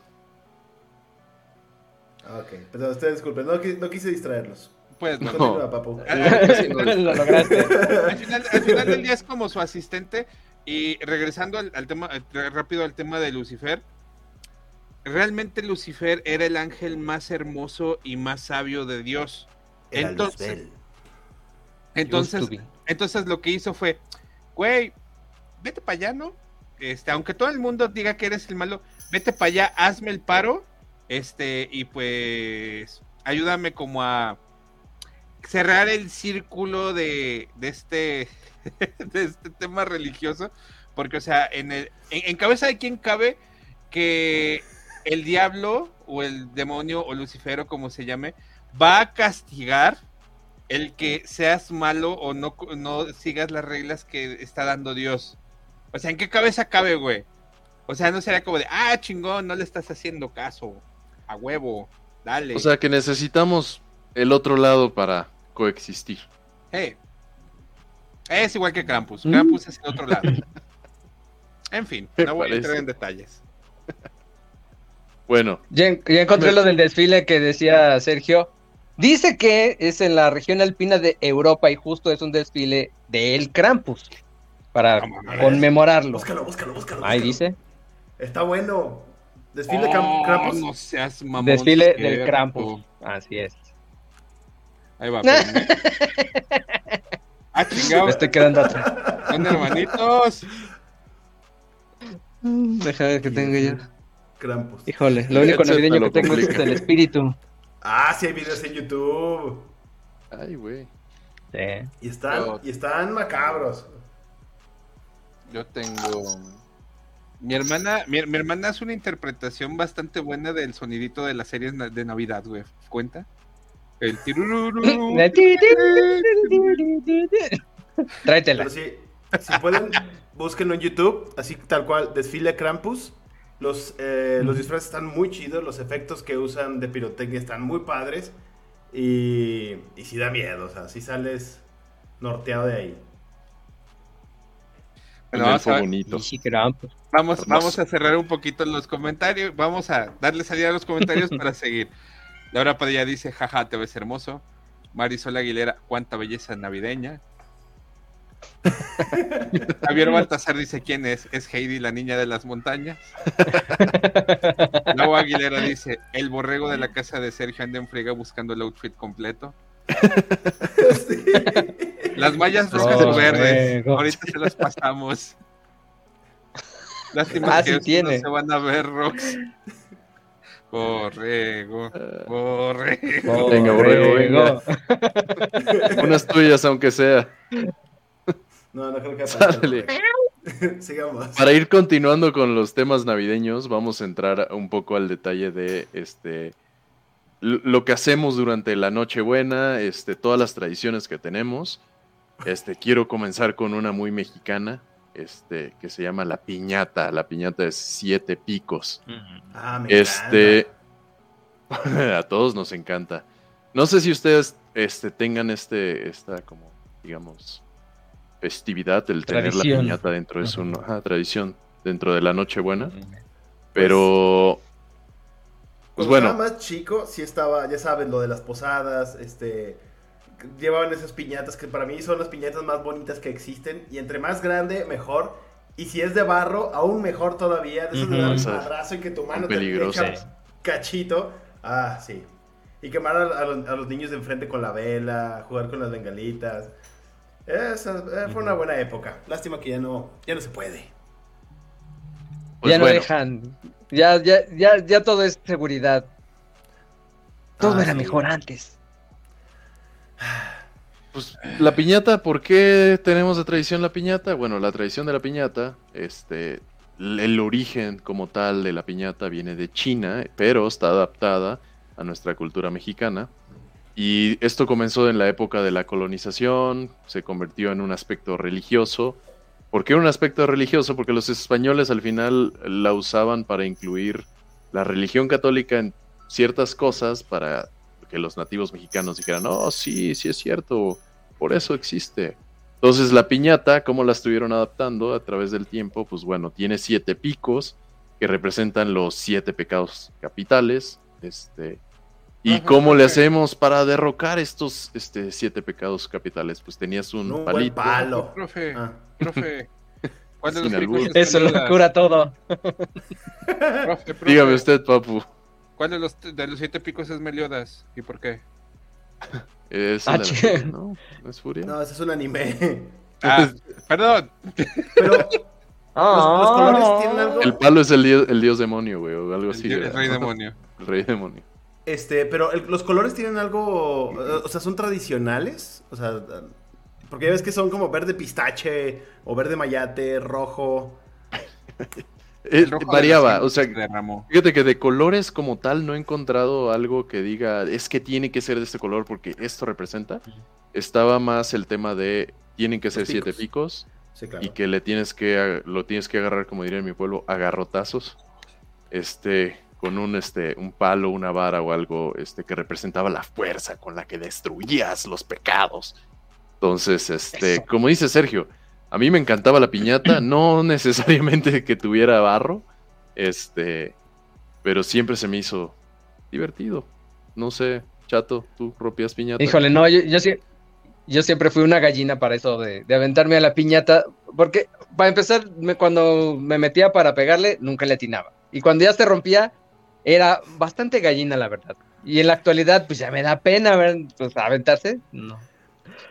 Ah, ok. Perdón, ustedes disculpen, no, no quise distraerlos. Pues no. Continúa, papu. Lo lograste. Al final, al final del día es como su asistente. Y regresando al, al tema, eh, rápido al tema de Lucifer. Realmente Lucifer era el ángel más hermoso y más sabio de Dios. Era Entonces, entonces, entonces lo que hizo fue, güey, vete para allá, ¿no? Este, aunque todo el mundo diga que eres el malo, vete para allá, hazme el paro, este, y pues ayúdame como a cerrar el círculo de, de este, de este tema religioso, porque, o sea, en, el, en, en cabeza de quién cabe que el diablo o el demonio o Lucifero, como se llame, va a castigar el que seas malo o no, no sigas las reglas que está dando Dios. O sea, ¿en qué cabeza cabe, güey? O sea, no sería como de, ah, chingón, no le estás haciendo caso. A huevo, dale. O sea que necesitamos el otro lado para coexistir. Hey. Es igual que Krampus. Mm. Krampus es el otro lado. En fin, no voy a entrar en detalles. Bueno, Ya, en- ya encontré Me- lo del desfile que decía Sergio. Dice que es en la región alpina de Europa y justo es un desfile del Krampus para mames. conmemorarlo. Búscalo, búscalo, búscalo. Ahí búscalo. dice. Está bueno. Desfile de Oh, Krampus. no seas mamón. Desfile del Krampus. Así es. Ahí va. espérame. ah, chingado. Me estoy quedando atrás. Son hermanitos. Deja ver que tengo yo. Krampus. Híjole, lo único navideño que tengo es el espíritu. Ah, sí hay videos en YouTube. ay, güey. Sí. Y están, Yo- y están macabros. Yo tengo. Mi hermana, mi, mi hermana hace una interpretación bastante buena del sonidito de las series de Navidad, güey. ¿Cuenta? El tirururu. Tráetela. Pero sí, si pueden, búsquenlo en YouTube, así tal cual, desfile Krampus. Los, eh, los disfraces están muy chidos, los efectos que usan de pirotecnia están muy padres. Y, y sí da miedo, o sea, si sales norteado de ahí. Bueno, vamos, a, bonito. Sí, vamos, vamos a cerrar un poquito los comentarios. Vamos a darle salida a los comentarios para seguir. Laura Padilla dice, jaja, te ves hermoso. Marisol Aguilera, cuánta belleza navideña. Javier Baltasar dice, ¿quién es? ¿Es Heidi, la niña de las montañas? Lau Aguilera dice, el borrego de la casa de Sergio anda en friega buscando el outfit completo. Sí. Las mallas rojas o verdes. Ahorita se las pasamos. Lástima Ah, que sí estos tiene. no se van a ver, Rox. Borrego, borrego. Venga, borrego, venga. Unas tuyas, aunque sea. No, no creo que Sale. Sigamos. Para ir continuando con los temas navideños, vamos a entrar un poco al detalle de este lo que hacemos durante la Nochebuena, este, todas las tradiciones que tenemos. Este, quiero comenzar con una muy mexicana, este, que se llama la piñata. La piñata de siete picos. Ah, me Este, encanta. a todos nos encanta. No sé si ustedes este, tengan este, esta como, digamos, festividad, el tener la piñata dentro de su ajá, tradición, dentro de la Nochebuena. Pero, pues Cuando bueno, estaba más chico, sí estaba, ya saben, lo de las posadas, este, llevaban esas piñatas que para mí son las piñatas más bonitas que existen y entre más grande, mejor. Y si es de barro, aún mejor todavía, de esos de un madrazo y que tu mano te echa cachito. Ah, sí. Y quemar a, a los, a los niños de enfrente con la vela, jugar con las bengalitas. Esa eh, fue una buena época. Lástima que ya no, ya no se puede. pues ya no bueno, dejan. Ya, ya, ya, ya todo es seguridad. Todo Ah, era sí. mejor antes. pues, la piñata, ¿por qué tenemos de tradición la piñata? Bueno, la tradición de la piñata, este, el origen como tal de la piñata viene de China, pero está adaptada a nuestra cultura mexicana. Y esto comenzó en la época de la colonización, se convirtió en un aspecto religioso. ¿Por qué un aspecto religioso? Porque los españoles al final la usaban para incluir la religión católica en ciertas cosas para que los nativos mexicanos dijeran, oh, sí, sí es cierto, por eso existe. Entonces la piñata, ¿cómo la estuvieron adaptando a través del tiempo? Pues bueno, tiene siete picos que representan los siete pecados capitales. Este, ¿Y Ajá, cómo le hacemos para derrocar estos este, siete pecados capitales? Pues tenías un Un buen palito. palo. Profe, Ah. profe. ¿Cuál de Sin los Eso lo cura todo. Profe, profe, Dígame usted, papu. ¿Cuál de los, de los siete picos es Meliodas? ¿Y por qué? Es Ah, la-. ¿no? ¿No es Furia? No, ese es un anime. Ah, perdón. Pero los, los colores tienen algo. El palo es el dios, el dios demonio, güey, o algo El, así. el rey demonio. El rey demonio. Este, pero el- los colores tienen algo, eh, o sea, son tradicionales, o sea, porque ya ves que son como verde pistache o verde mayate, rojo. Eh, El rojo variaba, o sea, derramó. fíjate que de colores como tal no he encontrado algo que diga, es que tiene que ser de este color porque esto representa. Estaba más el tema de, tienen que ser siete picos. picos Sí, claro. y que le tienes que, lo tienes que agarrar, como diría en mi pueblo, a garrotazos. Este, con un, este, un palo, una vara o algo, este, que representaba la fuerza con la que destruías los pecados. Entonces, este, Eso. como dice Sergio, a mí me encantaba la piñata, no necesariamente que tuviera barro, este, pero siempre se me hizo divertido. No sé, chato, tú rompías piñata. Híjole, no, yo, yo, sí- yo siempre fui una gallina para eso de, de aventarme a la piñata, porque para empezar, me- cuando me metía para pegarle, nunca le atinaba. Y cuando ya se rompía, era bastante gallina, la verdad. Y en la actualidad, pues ya me da pena ver, pues, aventarse. No.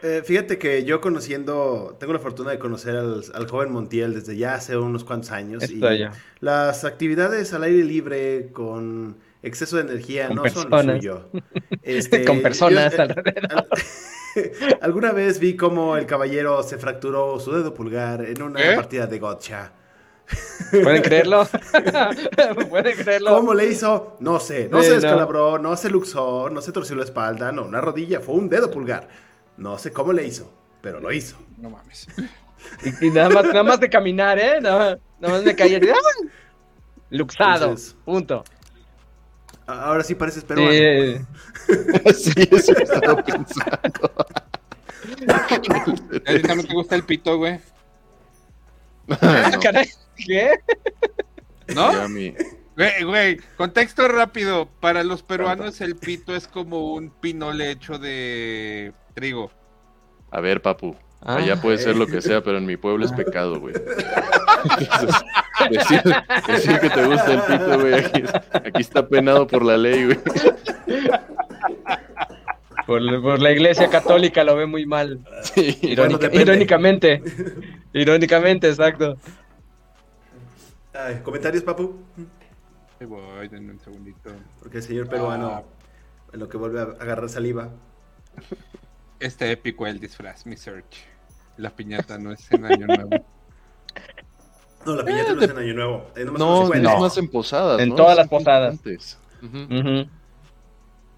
Eh, fíjate que yo conociendo, tengo la fortuna de conocer al, al joven Montiel desde ya hace unos cuantos años. Y ya. Las actividades al aire libre con exceso de energía Con no son lo suyo. Este, Con personas yo- alrededor. Al- Alguna vez vi cómo el caballero se fracturó su dedo pulgar en una ¿Eh? partida de gotcha. ¿Pueden creerlo? ¿Pueden creerlo? ¿Cómo le hizo? No sé. No Sí, se no. descalabró, no se luxó, no se torció la espalda, no, una rodilla, fue un dedo pulgar. No sé cómo le hizo, pero lo hizo. No mames. Y, y nada, más, nada más de caminar, ¿eh? Nada, más- nada más me caí así, ¡ah! Luxado, Entonces- punto. Ahora sí pareces peruano. Sí. sí, eso estaba pensando. ¿A ti también te gusta el pito, güey? Ah, No, caray, ¿Qué? ¿No? Güey, güey, contexto rápido. Para los peruanos el pito es como un pinole hecho de trigo. A ver, papu. Ah, Allá puede ser lo que sea, pero en mi pueblo es pecado, güey. Entonces, decir, decir que te gusta el pito, güey, aquí, aquí está penado por la ley, güey. Por, por la iglesia católica lo ve muy mal. Sí. Irónica- irónicamente. Irónicamente, exacto. Ay, ¿Comentarios, papu? Ahí voy, denme un segundito. Porque el señor peruano, Ah. en lo que vuelve a agarrar saliva. Este épico el disfraz, mi search. La piñata no es en año nuevo. No, la piñata Eh, no es en Año Nuevo. eh, No, cuando es más en posadas. En ¿no? todas Es las posadas.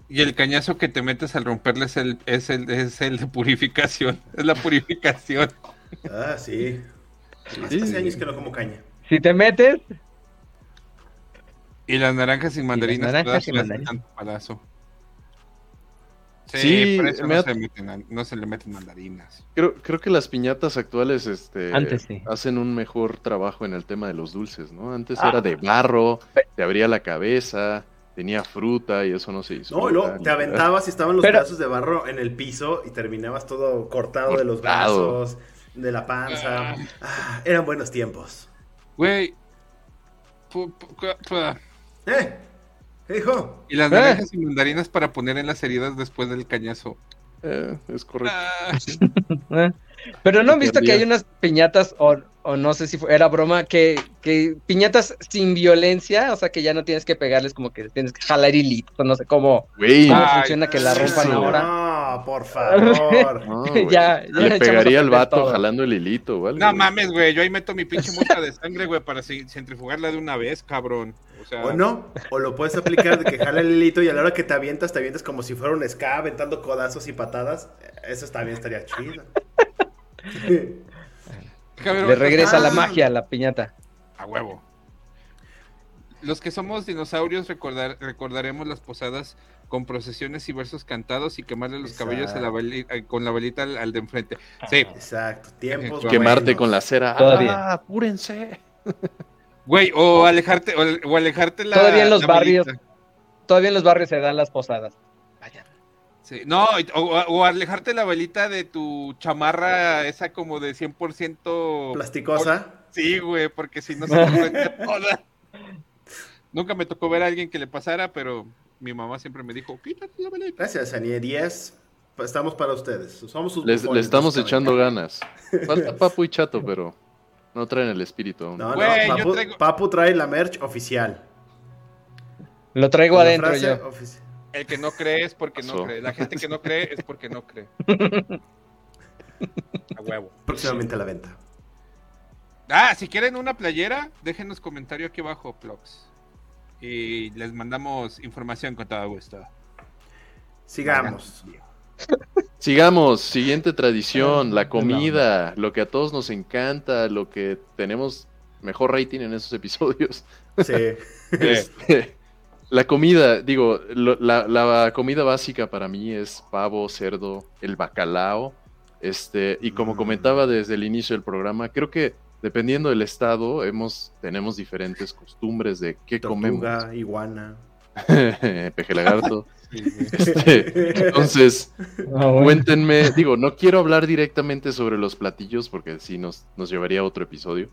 Y el cañazo que te metes al romperle es el, es el, es el de purificación. Es la purificación. Ah, sí. Sí. Hace años que no como caña. Si te metes, Y las naranjas sin mandarinas. naranjas todas sin mandarinas. palazo. Sí, Sí, por eso me no, se meten, no se le meten mandarinas. Creo, creo que las piñatas actuales este, Antes sí. hacen un mejor trabajo en el tema de los dulces, ¿no? Antes Ah. era de barro, te abría la cabeza, tenía fruta y eso no se hizo. No, y te aventabas y estaban los Pero- pedazos de barro en el piso y terminabas todo cortado de los brazos, de la panza. Ah, eran buenos tiempos. Güey. pu- ¿Eh? ¿Qué dijo? Y las Eh. naranjas sin mandarinas para poner en las heridas después del cañazo. Eh, es correcto. Ah, ¿eh? pero no han visto que hay unas piñatas, o, o no sé si fue- era broma, que, que piñatas sin violencia, o sea que ya no tienes que pegarles como que tienes que jalar hilitos, no sé cómo, Güey, cómo Ay, funciona que la rompan ahora. No, por favor. no. Ya- ya le pegaría al vato todo. jalando el hilito, ¿vale? no mames, güey. Yo ahí meto mi pinche muestra de sangre, güey, para centrifugarla de una vez, cabrón. O sea, O no, o lo puedes aplicar de que jala el hilito y a la hora que te avientas, te avientas como si fuera un ska aventando codazos y patadas. Eso también estaría chido. Le regresa la magia a la piñata. A huevo. Los que somos dinosaurios recordar, recordaremos las posadas con procesiones y versos cantados y quemarle los cabellos a la veli- eh, con la velita al, al de enfrente. Sí, Exacto, tiempos Quemarte buenos. con la cera. Todavía. ¡Ah, apúrense! güey, o alejarte, o, o alejarte la. Todavía en los barrios. velita. Todavía en los barrios se dan las posadas. Vaya. Sí, no, o, o alejarte la velita de tu chamarra, esa como de 100%. Plasticosa. Sí, güey, porque si no se te toda. Nunca me tocó ver a alguien que le pasara, pero mi mamá siempre me dijo, quítate la velita. Gracias, Anie 10. Estamos para ustedes. Somos sus Les, le estamos echando ganas. Falta Papu y Chato, pero no traen el espíritu aún. No, no, Papu, traigo- Papu trae la merch oficial. Lo traigo Con adentro yo. ofici- El que no cree es porque no cree. La gente que no cree es porque no cree. A huevo. Próximamente a la venta. Ah, si quieren una playera, déjenos comentario aquí abajo, Plox. Y les mandamos información con todo gusto. Sigamos. Sigamos, siguiente tradición, la comida, lo que a todos nos encanta, lo que tenemos mejor rating en esos episodios. Sí. Este, la comida, digo, lo- la, la comida básica para mí es pavo, cerdo, el bacalao. Este, y como Mm. comentaba desde el inicio del programa, creo que dependiendo del estado, hemos, tenemos diferentes costumbres de qué comemos. Tortuga, iguana. Peje lagarto. Este, entonces, Ah, bueno. Cuéntenme, digo, no quiero hablar directamente sobre los platillos porque sí nos, nos llevaría a otro episodio.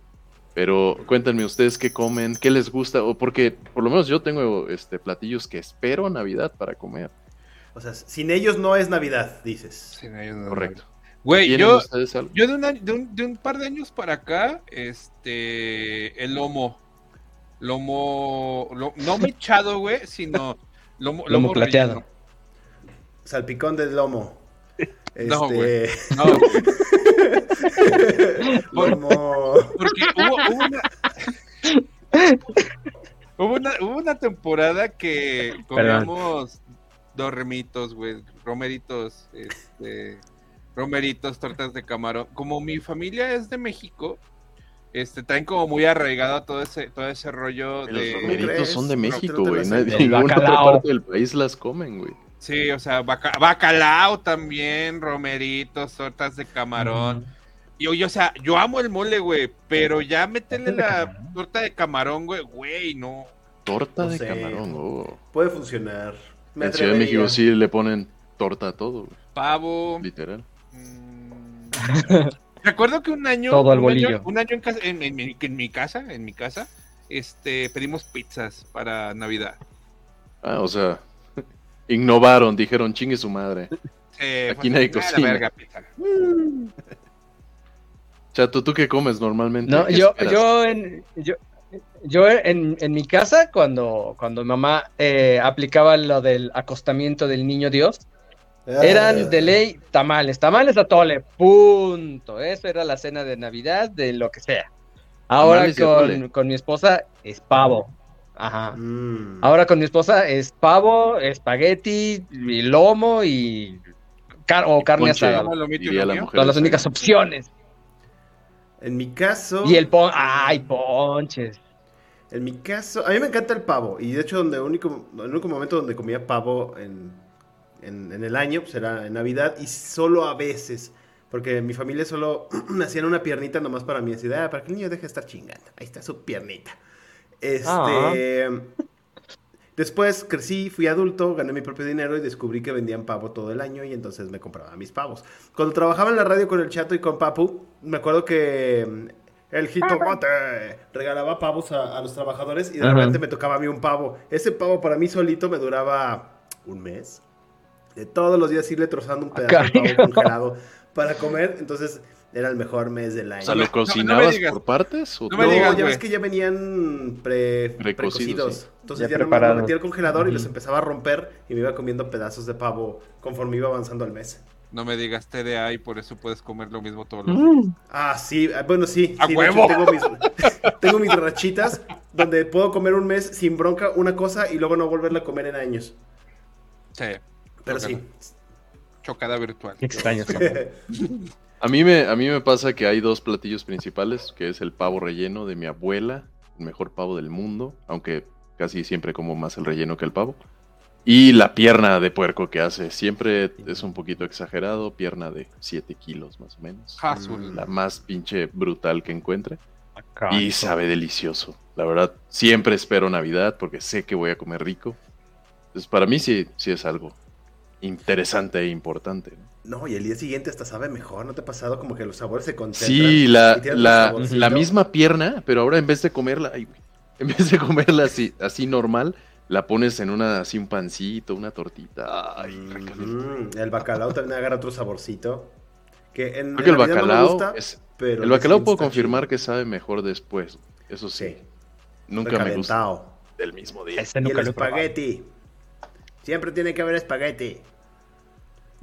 Pero cuéntenme ustedes qué comen, qué les gusta, o porque por lo menos yo tengo este platillos que espero Navidad para comer. O sea, sin ellos no es Navidad, dices. No, yo no- Correcto. Güey, ¿Tienen yo, yo de, un año- de, un, de un par de años para acá, este, el lomo. Lomo, lo- no mechado, güey, sino lomo, Lomo plateado. relleno. Salpicón de lomo. No, güey. Este. No, güey. lomo. Porque hubo, hubo una. hubo una. Hubo una temporada que comíamos dormitos, güey. Romeritos, este. Romeritos, tortas de camarón. Como mi familia es de México, Este, traen como muy arraigado todo ese, todo ese rollo Los de. romeritos crees? son de No, México, no güey. sabía. En ninguna otra parte del país las comen, güey. Sí, o sea, baca- bacalao también, romeritos, tortas de camarón. Y oye, o sea, yo amo el mole, güey, pero ya métele la torta de camarón, güey, güey, no. Torta No de sé. camarón, oh. Puede funcionar. Me En Ciudad de. México sí le ponen torta a todo, güey. Pavo. Literal. Recuerdo que un año. Todo al un año- Un año, en, casa, en, en mi- en mi casa, en mi casa, este, pedimos pizzas para Navidad. Ah, o sea, innovaron, dijeron chingue su madre. Eh, Aquí nadie "Ah, la cocina". verga, pizza". Chato, ¿tú qué comes normalmente? No, ¿Qué yo, yo en, yo, yo en, en mi casa, cuando, cuando mamá eh, aplicaba lo del acostamiento del niño Dios. Eran de ley tamales, tamales a tole, punto. Eso era la cena de Navidad, de lo que sea. Ahora con, con mi esposa es pavo. Ajá. Mm. Ahora con mi esposa es pavo, espagueti, y lomo y car- o carne ponche. asada. La. Son las únicas opciones. En mi caso. Y el pon, ay, ponches. En mi caso, a mí me encanta el pavo. Y de hecho, donde único, el único momento donde comía pavo en, en, en el año, pues era en Navidad. Y solo a veces. Porque mi familia solo me hacían una piernita nomás para mí. Así de, "Ah, para que el niño deje de estar chingando. Ahí está su piernita. Este. Ah. Después crecí, fui adulto, gané mi propio dinero y descubrí que vendían pavo todo el año y entonces me compraba mis pavos. Cuando trabajaba en la radio con el Chato y con Papu, me acuerdo que mm, el jitomate regalaba pavos a, a los trabajadores y de repente me tocaba a mí un pavo. Ese pavo para mí solito me duraba un mes. De todos los días irle trozando un pedazo de pavo congelado para comer, entonces era el mejor mes del año. O sea, ¿lo no me cocinabas por partes? o No me digas, ya ves que ya venían pre, Precocidos, sí. Entonces Ya ya, los metía al congelador y los empezaba a romper y me iba comiendo pedazos de pavo conforme iba avanzando el mes. No me digas TDA y por eso puedes comer lo mismo todos los días. Ah, sí, ah, bueno, sí. ¡A sí, de huevo! hecho, tengo, mis, tengo mis rachitas donde puedo comer un mes sin bronca una cosa y luego no volverla a comer en años. Sí, Pero Chócala. sí. chocada virtual. Qué extraño. A mí, me, a mí me pasa que hay dos platillos principales, que es el pavo relleno de mi abuela, el mejor pavo del mundo, aunque casi siempre como más el relleno que el pavo. Y la pierna de puerco que hace, siempre es un poquito exagerado, pierna de 7 kilos más o menos. Azul. La más pinche brutal que encuentre. Acá. Y sabe delicioso. La verdad, siempre espero Navidad porque sé que voy a comer rico. Entonces, para mí sí, sí es algo interesante e importante. ¿no? No, y el día siguiente hasta sabe mejor. ¿No te ha pasado como que los sabores se concentran? Sí, la, la, misma pierna, pero ahora en vez de comerla, ay, en vez de comerla así, así normal, la pones en una así un pancito, una tortita. Ay, Mm, el bacalao también agarra otro saborcito. Que en, Creo que el Navidad no me bacalao gusta, es- pero el bacalao puedo confirmar chido. que sabe mejor después. Eso sí, Sí, nunca me gusta del mismo día. Ese Y el probado. Siempre tiene que haber espagueti.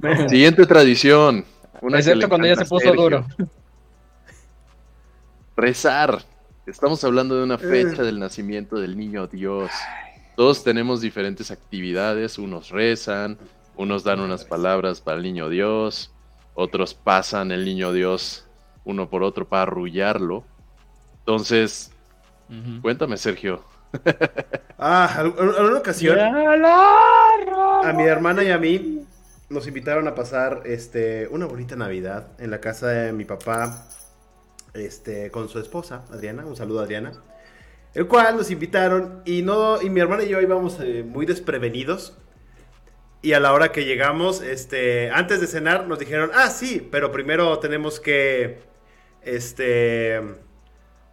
Siguiente tradición. una Excepto cuando ya se puso Sergio. duro. Rezar. Estamos hablando de una fecha del nacimiento del niño Dios. Todos tenemos diferentes actividades. Unos rezan, unos dan unas palabras para el niño Dios, otros pasan el niño Dios uno por otro para arrullarlo. Entonces, cuéntame, Sergio. Ah, en una ocasión, a mi hermana y a mí nos invitaron a pasar este, una bonita Navidad en la casa de mi papá este, con su esposa, Adriana. Un saludo, Adriana. El cual nos invitaron y, no, y mi hermana y yo íbamos eh, muy desprevenidos. Y a la hora que llegamos, este, antes de cenar, nos dijeron, ah, sí, pero primero tenemos que este,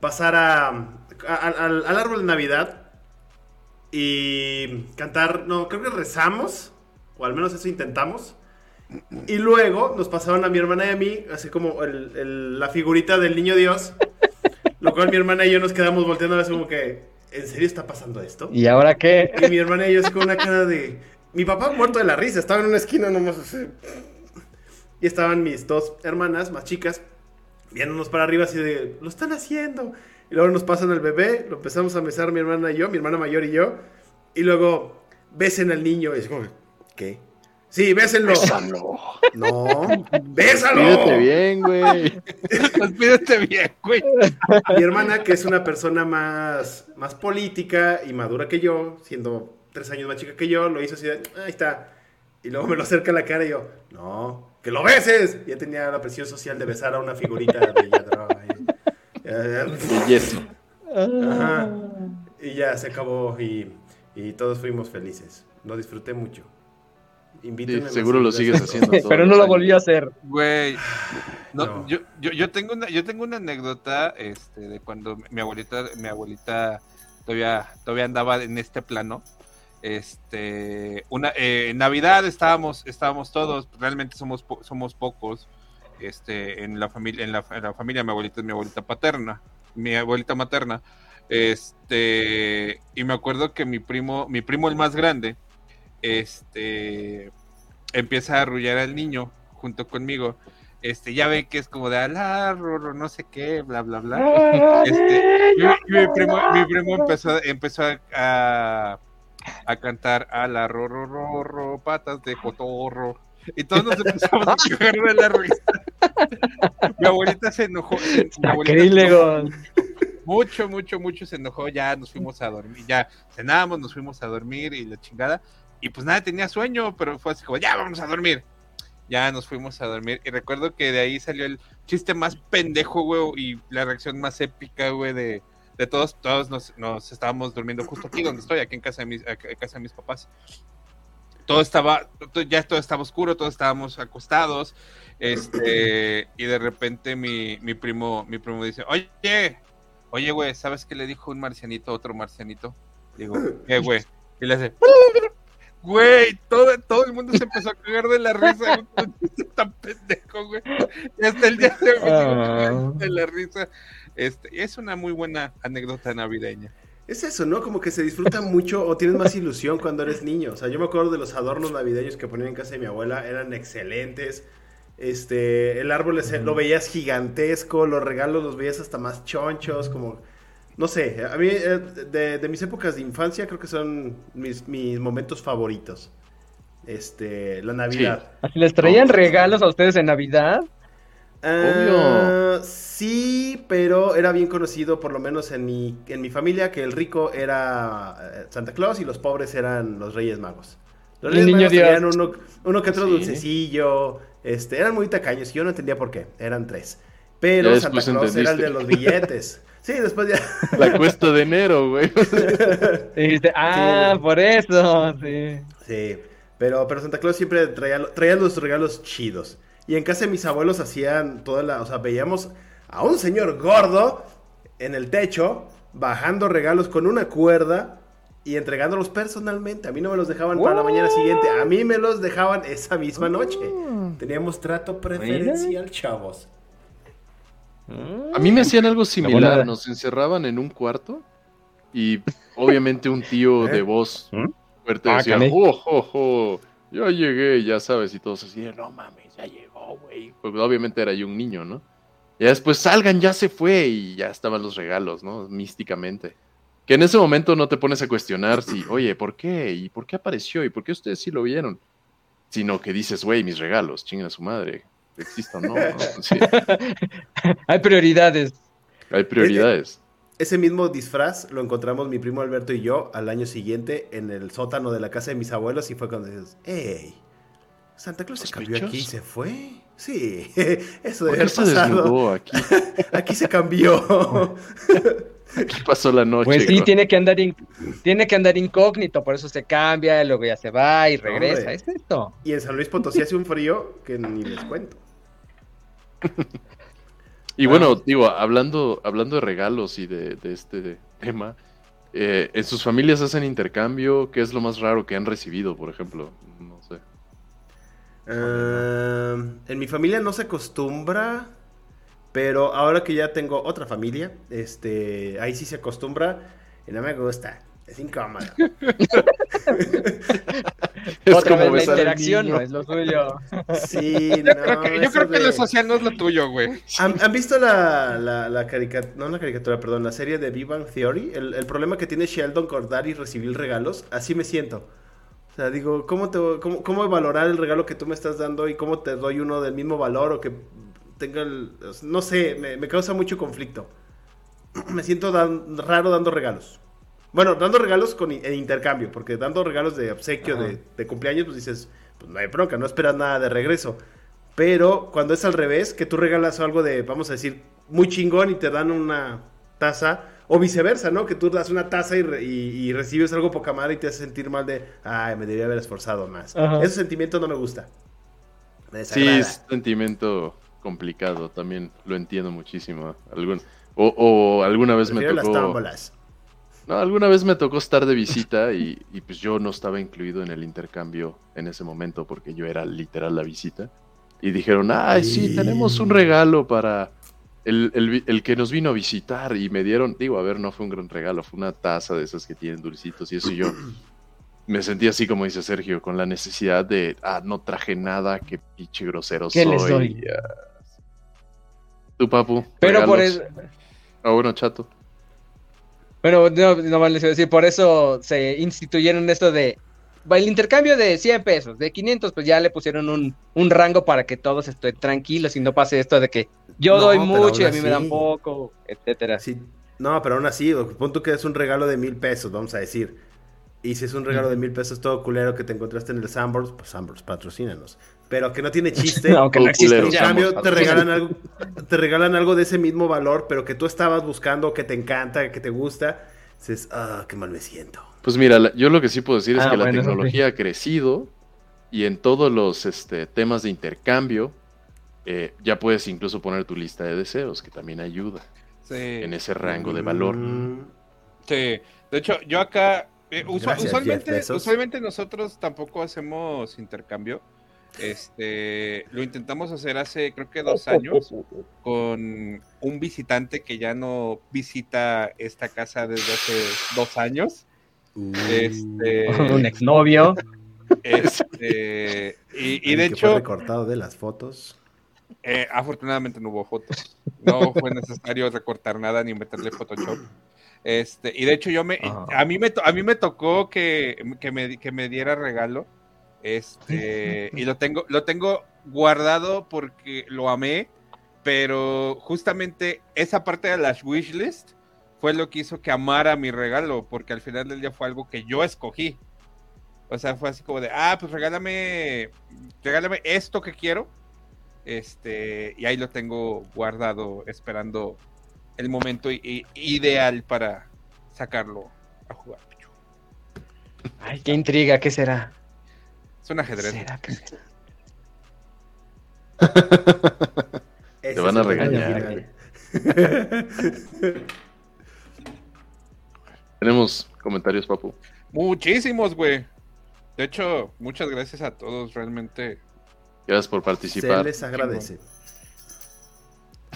pasar a, a- al, al árbol de Navidad y cantar, no, creo que rezamos, o al menos eso intentamos. Y luego nos pasaron a mi hermana y a mí, así como el- el- la figurita del niño Dios. Lo cual mi hermana y yo nos quedamos volteando así como que, ¿en serio está pasando esto? ¿Y ahora qué? Y mi hermana y yo así con una cara de... Mi papá muerto de la risa, estaba en una esquina nomás así. Y estaban mis dos hermanas más chicas viéndonos para arriba así de... Lo están haciendo. Y luego nos pasan al bebé, lo empezamos a besar mi hermana y yo, mi hermana mayor y yo. Y luego besen al niño y es como, ¿qué? Sí, bésenlo. Bésalo. No, bésalo. Pídete bien, güey. Pues pídete bien, güey. Mi hermana, que es una persona más, más política y madura que yo, siendo tres años más chica que yo, lo hizo así de, ahí está. Y luego me lo acerca a la cara y yo, no, que lo beses. Ya tenía la presión social de besar a una figurita de Yadro. Y, Belleza. Ajá. Y ya se acabó y, y todos fuimos felices. Lo disfruté mucho. Sí, seguro lo sigues haciendo. Pero no lo volví a hacer. Güey. No, No. Yo, yo, yo tengo una, yo tengo una anécdota este, de cuando mi abuelita, mi abuelita todavía, todavía andaba en este plano. Este, una, eh, en Navidad estábamos, estábamos todos, realmente somos, po- somos pocos, este, en la familia, en la, en la familia, mi abuelita es mi abuelita paterna, mi abuelita materna, este, y me acuerdo que mi primo, mi primo el más grande, este, empieza a arrullar al niño junto conmigo, este, ya ve que es como de rorro, no sé qué, bla, bla, bla. Este, mi, mi primo, mi primo empezó, empezó a, a, a cantar a la rorro, rorro, patas de cotorro. Y todos nos empezamos a cagar de la risa. Mi abuelita se enojó. mi abuelita mucho, mucho, mucho se enojó. Ya nos fuimos a dormir. Ya cenamos, nos fuimos a dormir y la chingada. Y pues nada, tenía sueño, pero fue así como, ya vamos a dormir. Ya nos fuimos a dormir. Y recuerdo que de ahí salió el chiste más pendejo, güey, y la reacción más épica, güey, de, de todos. Todos nos, nos estábamos durmiendo justo aquí donde estoy, aquí en casa de mis, casa de mis papás. Todo estaba, ya todo estaba oscuro, todos estábamos acostados. Este, y de repente mi, mi primo, mi primo dice, oye, oye, güey, ¿sabes qué le dijo un marcianito a otro marcianito? Digo, ¿qué, güey? Y le hace, güey, todo, todo el mundo se empezó a cagar de la risa, tan pendejo, güey. Y hasta el día de hoy me sigo Ah. de la risa. Este, es una muy buena anécdota navideña. Es eso, ¿no? Como que se disfruta mucho o tienes más ilusión cuando eres niño. O sea, yo me acuerdo de los adornos navideños que ponían en casa de mi abuela, eran excelentes. Este, el árbol ese, lo veías gigantesco, los regalos los veías hasta más chonchos, como, no sé, a mí eh, de, de mis épocas de infancia creo que son mis, mis momentos favoritos. Este, la Navidad. Así les traían regalos a ustedes en Navidad. Ah, sí, pero era bien conocido, por lo menos en mi, en mi familia, que el rico era eh, Santa Claus y los pobres eran los Reyes Magos. Los Reyes niño Magos tenían uno, uno que otro Sí. dulcecillo, este, eran muy tacaños y yo no entendía por qué, eran tres. Pero Santa Claus era el de entendiste. los billetes. Sí, después ya. La cuesta de enero, güey. Dijiste, ah, Sí. por eso. Sí. Sí, pero, pero Santa Claus siempre traía, traía los regalos chidos. Y en casa de mis abuelos hacían toda la, o sea, veíamos a un señor gordo en el techo bajando regalos con una cuerda y entregándolos personalmente. A mí no me los dejaban para la mañana siguiente, a mí me los dejaban esa misma noche. Teníamos trato preferencial, chavos. A mí me hacían algo similar. Nos encerraban en un cuarto y obviamente un tío de ¿Eh? voz ¿Mm? fuerte Ah, decía. ¡Oh, oh, oh! Ya llegué, ya sabes, y todos así, de, no mames, ya llegó, güey. Pues obviamente era yo un niño, ¿no? Ya después salgan, ya se fue y ya estaban los regalos, ¿no? Místicamente. Que en ese momento no te pones a cuestionar si, oye, ¿por qué? ¿Y por qué apareció? ¿Y por qué ustedes sí lo vieron? Sino que dices, güey, mis regalos, chinga su madre. ¿Existe o no? ¿no? Sí, Hay prioridades. hay prioridades. Ese mismo disfraz lo encontramos mi primo Alberto y yo al año siguiente en el sótano de la casa de mis abuelos y fue cuando dices, ¡Ey! ¿Santa Claus se cambió aquí se fue? Sí, eso ¿Por debe haber se pasado. aquí? Aquí se cambió. Aquí pasó la noche. Pues sí, ¿no? tiene que andar in- tiene que andar incógnito, por eso se cambia, luego ya se va y regresa. Hombre. Es esto. y en San Luis Potosí hace un frío que ni les cuento. Y bueno, digo, hablando, hablando de regalos y de, de este tema, eh, ¿en sus familias hacen intercambio? ¿Qué es lo más raro que han recibido, por ejemplo? Ah, en mi familia no se acostumbra, pero ahora que ya tengo otra familia, este, ahí sí se acostumbra y no me gusta. Es incómodo. Es Otra como vez la interacción niño. no es lo suyo. Sí, Yo creo que, yo creo que de- lo social no es lo tuyo, güey. ¿Han, han visto la, la, la caricatura, no la caricatura, perdón, la serie de Big Bang Theory? El, el problema que tiene Sheldon con dar y recibir regalos, así me siento. O sea, digo, ¿cómo, te, cómo, ¿cómo valorar el regalo que tú me estás dando y cómo te doy uno del mismo valor o que tenga el... No sé, me, me causa mucho conflicto. Me siento dan- raro dando regalos. Bueno, dando regalos con, en intercambio, porque dando regalos de obsequio, de, de cumpleaños, pues dices, pues no hay bronca, no esperas nada de regreso. Pero cuando es al revés, que tú regalas algo de, vamos a decir, muy chingón y te dan una taza, o viceversa, ¿no? Que tú das una taza y, re- y- y recibes algo poca madre y te hace sentir mal de, ay, me debería haber esforzado más. Ajá. Ese sentimiento no me gusta. Me Sí, es un sentimiento complicado, también lo entiendo muchísimo. Algún, o, o alguna vez me Prefiero las tocó... tómbolas. No, alguna vez me tocó estar de visita y, y pues yo no estaba incluido en el intercambio en ese momento porque yo era literal la visita. Y dijeron, ay, sí, tenemos un regalo para el, el que nos vino a visitar. Y me dieron, digo, a ver, no fue un gran regalo, fue una taza de esas que tienen dulcitos y eso. Y yo me sentí así, como dice Sergio, con la necesidad de, ah, no traje nada, qué pinche grosero ¿Qué soy. les doy? Tú, papu. Pero por eso, Ah, bueno, chato. bueno, no, no más les iba a decir, por eso se instituyeron esto de el intercambio de 100 pesos, de 500, pues ya le pusieron un, un rango para que todos estén tranquilos y no pase esto de que yo No, doy mucho y a mí me dan poco, etcétera. Sí. No, pero aún así, o- pon tú que es un regalo de mil pesos, vamos a decir. Y si es un regalo de mil pesos todo culero que te encontraste en el Sambors, pues Sambors, patrocínanos. Pero que no tiene chiste. Aunque no Todo existe. En cambio, te regalan algo, te regalan algo de ese mismo valor, pero que tú estabas buscando, que te encanta, que te gusta. Dices, ah, qué mal me siento. Pues mira, yo lo que sí puedo decir es Ah, que la bueno, tecnología ha crecido y en todos los este, temas de intercambio eh, ya puedes incluso poner tu lista de deseos, que también ayuda Sí. en ese rango de valor. Mm, Sí, de hecho, yo acá, eh, Gracias, usualmente, usualmente nosotros tampoco hacemos intercambio. Este, lo intentamos hacer hace creo que dos años con un visitante que ya no visita esta casa desde hace dos años. Uh, Este, un exnovio. este, y, y de que fue hecho, recortado de las fotos. eh, afortunadamente no hubo fotos. No fue necesario recortar nada ni meterle Photoshop. Este, y de hecho yo me Ah. a mí me a mí me tocó que, que me que me diera regalo. Este, y lo tengo lo tengo guardado porque lo amé, pero justamente esa parte de la wishlist fue lo que hizo que amara mi regalo, porque al final del día fue algo que yo escogí. O sea, fue así como de, ah, pues regálame, regálame esto que quiero. Este, y ahí lo tengo guardado, esperando el momento i- ideal para sacarlo a jugar. Ay, qué intriga, ¿qué será? Es un ajedrez. ¿Será que será? Ese van a regañar. Tenemos comentarios, papu. Muchísimos, güey. De hecho, muchas gracias a todos, realmente. Gracias por Se participar. les agradece.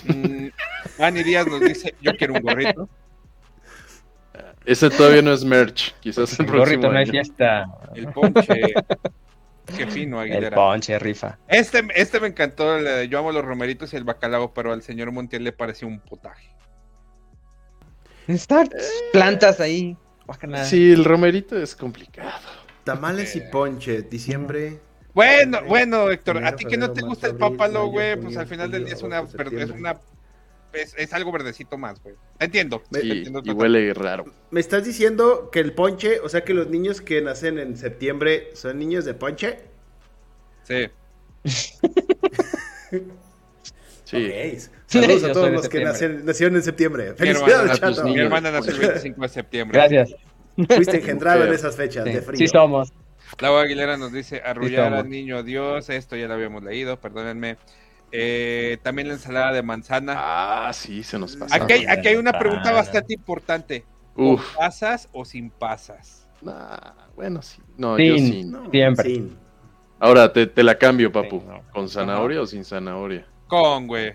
Mm, Ani Díaz nos dice, yo quiero un gorrito. Ese todavía no es merch, quizás el El gorrito próximo no año. fiesta. El ponche. Qué fino, El Aguilera. ponche, rifa. Este, este me encantó, el de yo amo los romeritos y el bacalao, pero al señor Montiel le pareció un potaje. Están plantas ahí. Guácala. Sí, el romerito es complicado. Tamales y ponche, diciembre. Bueno, bueno, Héctor, a ti que no te gusta el mayo, güey, pues al final del día es una, es una, es, es algo verdecito más, güey. Entiendo. Me- entiendo y huele raro. ¿Me estás diciendo que el ponche, o sea que los niños que nacen en septiembre son niños de ponche? Sí. Sí. Saludos a todos los que nacieron en septiembre. Mi hermana, Felicidades, chato. mi hermana nació el 25 de septiembre. Gracias. Fuiste engendrado en esas fechas Sí, de frío. sí somos. Lau Aguilera nos dice arrullar al niño Dios, esto ya lo habíamos leído, perdónenme. Eh, también la ensalada de manzana. Ah, sí, se nos pasó. Aquí hay, aquí hay una pregunta bastante importante. ¿Con Uf. pasas o sin pasas? Nah, bueno, sí. No, yo Sin. sí. No, Siempre. Ahora te, te la cambio, papu. Sí, no. ¿Con zanahoria o sin zanahoria? Con, güey.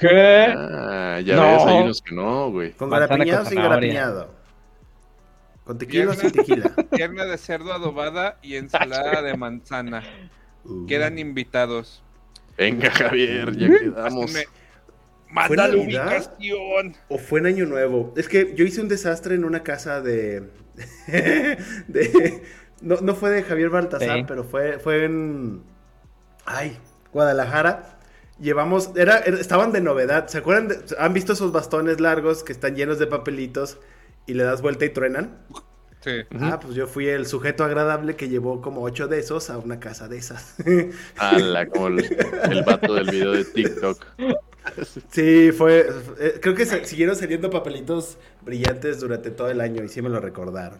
¿Qué? Ah, ya No. ves, hay unos que no, güey. ¿Con garapiñado sin garapiñado? ¿Con tequila o sin tequila? Pierna de cerdo adobada y ensalada de manzana. Uh. Quedan invitados. Venga, Javier, ya quedamos. Manda la ubicación. O fue en Año Nuevo. Es que yo hice un desastre en una casa de. de No, no fue de Javier Baltasar, Sí. pero fue, fue en. Ay, Guadalajara. Llevamos. Era, era- estaban de novedad. ¿Se acuerdan? de- ¿Han visto esos bastones largos que están llenos de papelitos y le das vuelta y truenan? Sí. Ah, pues yo fui el sujeto agradable que llevó como ocho de esos a una casa de esas. Ala, como el, el vato del video de TikTok. sí, fue. eh, creo que se- siguieron saliendo papelitos brillantes durante todo el año y sí me lo recordaron.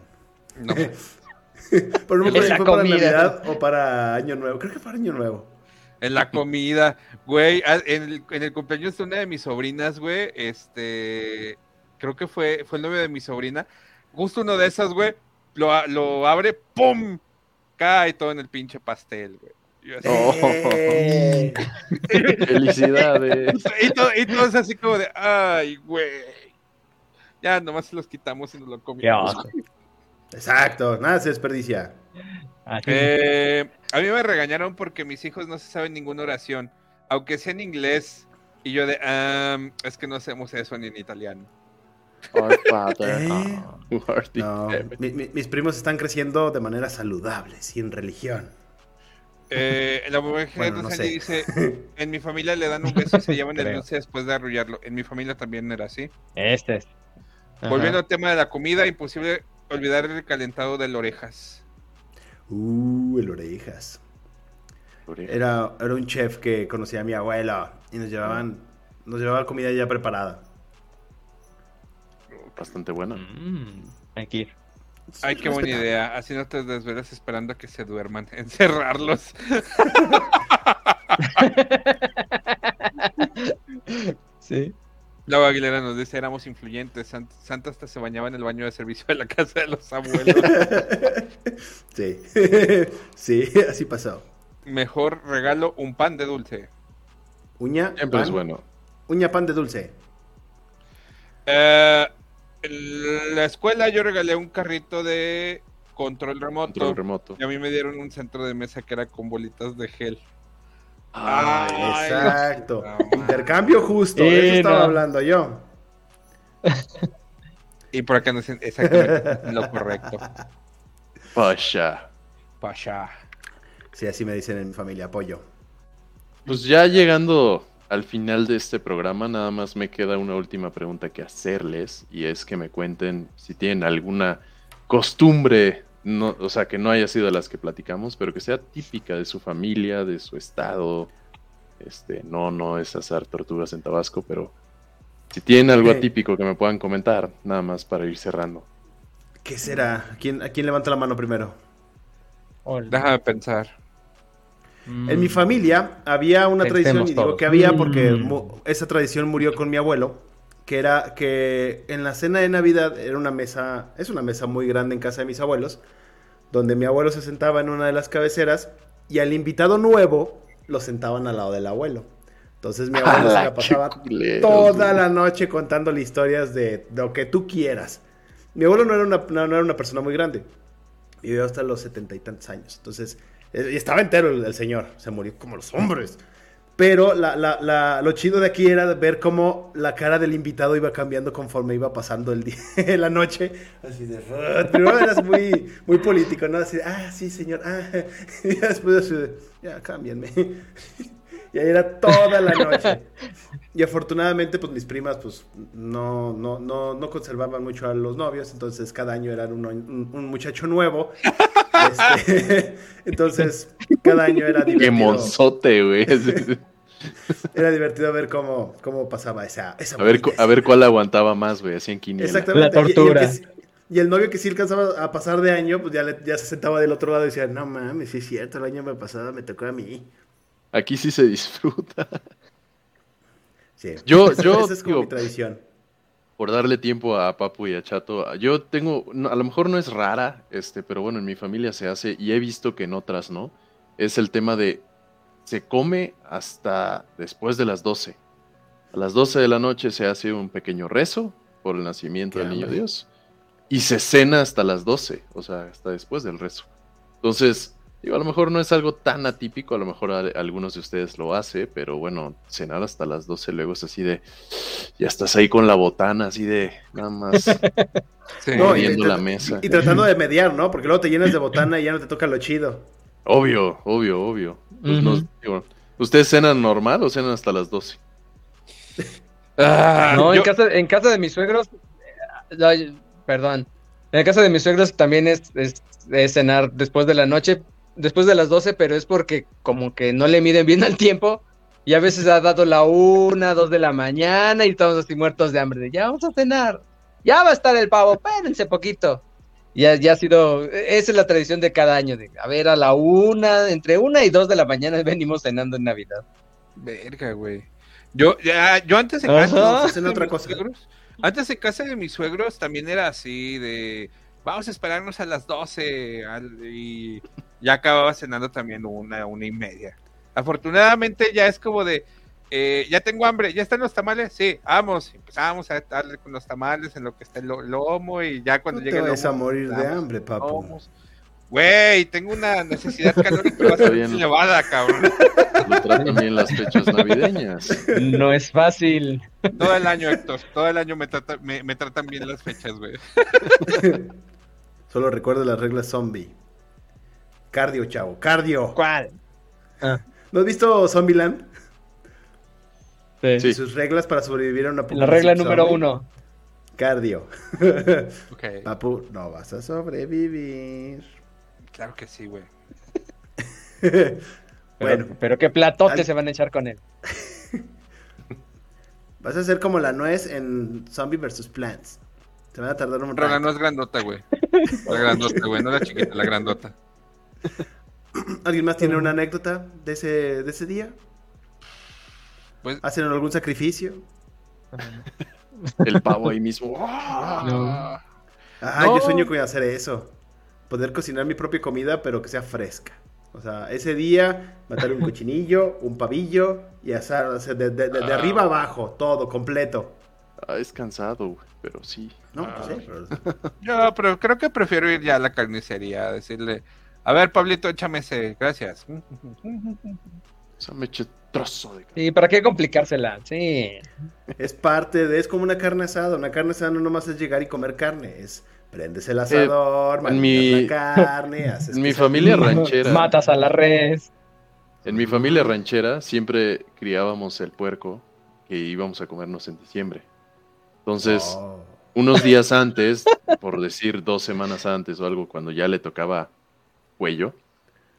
No. Por no me acuerdo si fue para. Navidad o para Año Nuevo. Creo que para Año Nuevo. En la comida, güey, ah, en el, en el cumpleaños de una de mis sobrinas, güey, este, creo que fue, fue el novio de mi sobrina, justo uno de esas, güey, lo, lo abre, ¡pum! Cae todo en el pinche pastel, güey. Oh. Felicidades. y, todo, y todo es así como de, ay, güey. Ya, nomás se los quitamos y nos lo comimos. Exacto, nada se desperdicia. Así. Eh, a mí me regañaron porque mis hijos no se saben ninguna oración, aunque sea en inglés. Y yo de, "Am, es que no hacemos eso ni en italiano. Our Father, ¿Eh? ah, No, heaven. mi- mi- mis primos están creciendo de manera saludable, sin religión. Eh, la mujer Bueno, no sé. dice, en mi familia le dan un beso y se llevan el dulce después de arrullarlo. En mi familia también era así. Este es. Ajá. Volviendo al tema de la comida, imposible olvidar el calentado de orejas. Uh, el orejas. Era, era un chef que conocía a mi abuela y nos llevaban, nos llevaba comida ya preparada. Bastante buena. Mm, hay que ir. Ay, qué buena idea. Así no te desvelas esperando a que se duerman. Encerrarlos. Sí. Laura Aguilera nos dice, éramos influyentes. Sant- Santa hasta se bañaba en el baño de servicio de la casa de los abuelos. sí, sí, así pasó. Mejor regalo, un pan de dulce. Uña, Siempre pan, es bueno. uña, pan de dulce. Eh, en la escuela yo regalé un carrito de control remoto. Control remoto. Y a mí me dieron un centro de mesa que era con bolitas de gel. Ay, Ay, Exacto. no, Intercambio justo, de Eh, eso estaba no. hablando yo. Y por acá no es exactamente lo correcto. Pasha. Pasha. Sí, así me dicen en mi familia, apoyo. Pues ya llegando al final de este programa, nada más me queda una última pregunta que hacerles y es que me cuenten si tienen alguna costumbre, no, o sea, que no haya sido de las que platicamos, pero que sea típica de su familia, de su estado. Este, no, no es asar tortugas en Tabasco, pero si tienen algo atípico que me puedan comentar, nada más para ir cerrando. ¿Qué será? ¿A quién, ¿A quién levanta la mano primero? Hola. Déjame pensar. En mi familia había una tradición, y digo todos. que había porque Mm. mu- esa tradición murió con mi abuelo, que era que en la cena de Navidad era una mesa, es una mesa muy grande en casa de mis abuelos, donde mi abuelo se sentaba en una de las cabeceras y al invitado nuevo lo sentaban al lado del abuelo. Entonces mi abuelo se ¡Hala, la pasaba toda la noche contándole historias de, de lo que tú quieras. Mi abuelo no era una, no, no era una persona muy grande. Vivió hasta los setenta y tantos años. Entonces, eh, y estaba entero el, el señor. Se murió como los hombres. Pero la, la- la- lo chido de aquí era ver cómo la cara del invitado iba cambiando conforme iba pasando el día, la noche. Así de... Primero eras muy, muy político, ¿no? Así de, ah, sí, señor. Ah. Y después así de, ya, cámbienme. Y ahí era toda la noche. Y afortunadamente, pues mis primas, pues no, no, no, no conservaban mucho a los novios, entonces cada año eran un, un muchacho nuevo. Este, entonces, cada año era ¡Qué divertido. monzote, güey! Era divertido ver cómo, cómo pasaba esa, esa A ver, a ver cuál aguantaba más, güey, así en quiniela. Exactamente. La Y- y el tortura. que Y, el novio que sí alcanzaba a pasar de año, pues ya, le- ya se sentaba del otro lado y decía, no mames, sí es cierto, el año pasado me tocó a mí. Aquí sí se disfruta. Sí. Yo- yo Esa es como digo- mi tradición. por darle tiempo a Papu y a Chato. Yo tengo, a lo mejor no es rara, este, pero bueno, en mi familia se hace y he visto que en otras no. Es el tema de se come hasta después de las 12. A las 12 de la noche se hace un pequeño rezo por el nacimiento Qué del niño. Dios y se cena hasta las 12, o sea, hasta después del rezo. Entonces, Digo, a lo mejor no es algo tan atípico, a lo mejor a- algunos de ustedes lo hace, pero bueno, cenar hasta las 12 luego es así de, ya estás ahí con la botana, así de, nada más Sí. No, y, la mesa. y tratando de mediar, ¿no? Porque luego te llenas de botana y ya no te toca lo chido. Obvio, obvio, obvio. Pues no- digo, ¿Ustedes cenan normal o cenan hasta las 12? Ah, No, yo- en, casa, en casa de mis suegros, eh, perdón, en casa de mis suegros también es, es- es cenar después de la noche, después de las 12, pero es porque como que no le miden bien al tiempo y a veces ha dado la una, dos de la mañana y estamos así muertos de hambre, de ya vamos a cenar, ya va a estar el pavo, espérense poquito. Ya, ya ha sido, esa es la tradición de cada año, de a ver, a la una, entre una y dos de la mañana venimos cenando en Navidad. Verga, güey. Yo, ya, yo antes de casa, No, hacen de otra mis cosa. suegros- antes de casa de mis suegros también era así de vamos a esperarnos a las 12 al- y ya acababa cenando también una, una y media. Afortunadamente ya es como de eh, ya tengo hambre, ya están los tamales, sí, vamos, empezamos a darle con los tamales en lo que está el lo- lomo y ya cuando No llegue te el a morir de hambre, papu. lomos. Güey, tengo una necesidad calórica bastante elevada, cabrón. Lo tratan bien las fechas navideñas. No es fácil. Todo el año, Héctor. Todo el año me, trata- me, me tratan bien las fechas, güey. Solo recuerdo las reglas zombie. Cardio, chavo, cardio. ¿Cuál? ¿No has visto Zombieland? Sí. Sus reglas para sobrevivir a una La regla número zombie. uno. Cardio. Ok, Papu, no vas a sobrevivir. claro que sí, güey. Pero, bueno, pero qué platote Al- se van a echar con él. vas a ser como la nuez en Zombie vs. Plants. Se van a tardar un Pero la rato. no es grandota, güey. La grandota, güey. No la chiquita, la grandota. ¿Alguien más tiene una anécdota de ese, de ese día? Pues, ¿Hacen algún sacrificio? El pavo ahí mismo. Ah, No. yo sueño con hacer eso. Poder cocinar mi propia comida, pero que sea fresca. O sea, ese día matar un cochinillo, un pavillo y asar, o sea, de, de- de- de Ah. arriba abajo, todo, completo. Ah, es cansado, güey, pero sí. No, pues sí, pero- yo, pero creo que prefiero ir ya a la carnicería a decirle, a ver, Pablito, échame ese, gracias. O sea, me eché trozo de Sí, ¿para qué complicársela? Sí. Es parte de, es como una carne asada. Una carne asada no nomás es llegar y comer carne, es prendes el asador, en marinas mi- la carne, haces En mi familia ranchera. Matas a la res. En mi familia ranchera siempre criábamos el puerco que íbamos a comernos en diciembre. Entonces, Oh. Unos días antes, por decir dos semanas antes o algo, cuando ya le tocaba cuello,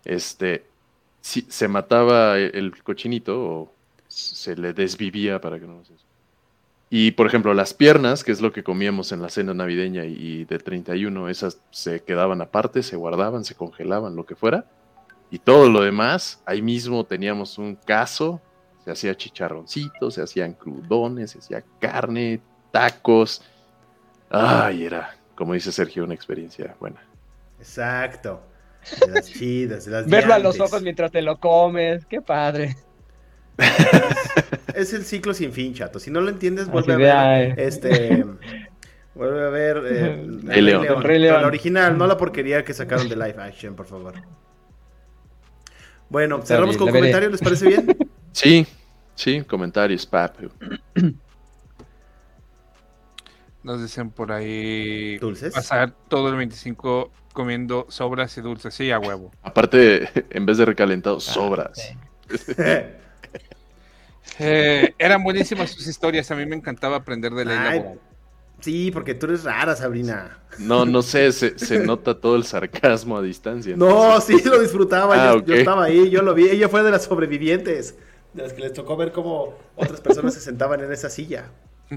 este, si- se mataba el, el cochinito o se le desvivía para que no sé. Y por ejemplo, las piernas, que es lo que comíamos en la cena navideña y de 31, esas se quedaban aparte, se guardaban, se congelaban, lo que fuera. Y todo lo demás, ahí mismo teníamos un caso, se hacía chicharroncito, se hacían crudones, se hacía carne, tacos. Ay, era, como dice Sergio, una experiencia buena. Exacto. De las chidas, de las Verlo a los ojos mientras te lo comes. Qué padre. Es el ciclo sin fin, chato. Si no lo entiendes, Así vuelve a ver. Este. Vuelve a ver. eh, El Rey León. El Rey León. La original, no la porquería que sacaron de live action, por favor. Bueno, Está cerramos bien, con comentarios, ¿les parece bien? Sí, sí, comentarios, pap. Nos dicen por ahí Dulces. pasar todo el 25 comiendo sobras y dulces. Sí, a huevo. Aparte, en vez de recalentado, sobras. sí. Eh, eran buenísimas sus historias. A mí me encantaba aprender de Ay, laboral. sí, porque tú eres rara, Sabrina. No, no sé, se, se nota todo el sarcasmo a distancia. No, sí, lo disfrutaba. Ah, yo, ok. yo estaba ahí, yo lo vi. Ella fue de las sobrevivientes. De las que les tocó ver cómo otras personas se sentaban en esa silla.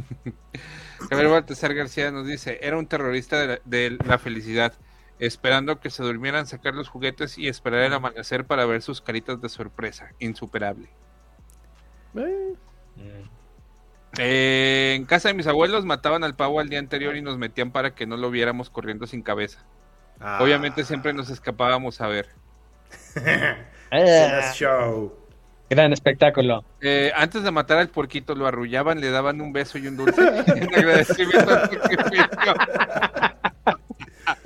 Javier Baltasar García nos dice, era un terrorista de la, de la felicidad, esperando que se durmieran, sacar los juguetes y esperar el amanecer para ver sus caritas de sorpresa. Insuperable. Eh, Eh, en casa de mis abuelos mataban al pavo al día anterior y nos metían para que no lo viéramos corriendo sin cabeza. Ah. Obviamente siempre nos escapábamos a ver. Ah, Show. Gran espectáculo. Eh, antes de matar al puerquito lo arrullaban, le daban un beso y un dulce en agradecimiento al sacrificio.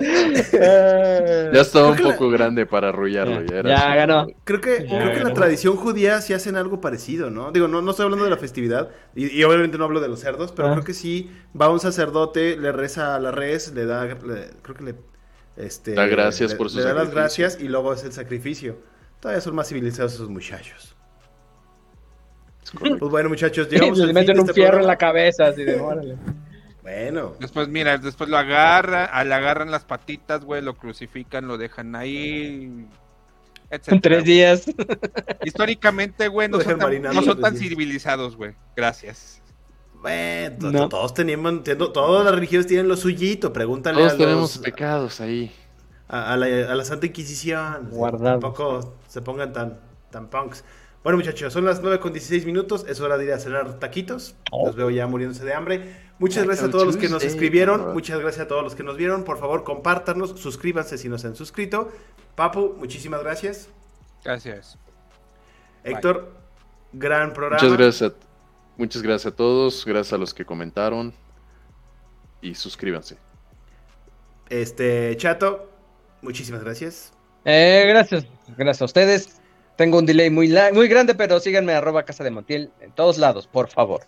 Ya estaba un poco grande para arrullarlo. Ya, era Ya así. ganó. Creo que, creo que en la tradición judía sí hacen algo parecido, ¿no? Digo, no, no estoy hablando de la festividad, y, y obviamente no hablo de los cerdos, pero Ah. creo que sí va un sacerdote, le reza a la res, le da, le- creo que le, este, Da gracias le- por su le da las gracias y luego es el sacrificio. Todavía son más civilizados esos muchachos. Pues bueno, muchachos, llegamos Le al fin meten de un este fierro en la cabeza, así de, órale. Bueno, Después, mira, después lo agarran, le agarran las patitas, güey, lo crucifican, lo dejan ahí, etcétera. En tres días. Históricamente, güey, no son tan, no son civilizados, güey. Gracias. bueno, to- No. todos tenemos, entiendo, todas las religiones tienen lo suyito, pregúntale Todos a tenemos los, pecados ahí. a, a la, a la Santa Inquisición. Guardados. Tampoco se pongan tan, tan punks. Bueno, muchachos, son las 9 con 16 minutos. Es hora de ir a cenar taquitos. Oh. Los veo ya muriéndose de hambre. Muchas gracias a todos los que nos Tuesday, escribieron. Muchas gracias a todos los que nos vieron. Por favor, compártanos. Suscríbanse si no se han suscrito. Papu, muchísimas gracias. Gracias. Héctor, gran programa. Muchas gracias. A, muchas gracias a todos. Gracias a los que comentaron. Y suscríbanse. Este, Chato, muchísimas gracias. Eh, gracias. Gracias a ustedes. Tengo un delay muy, muy grande, pero síganme arroba casa de Montiel en todos lados, por favor.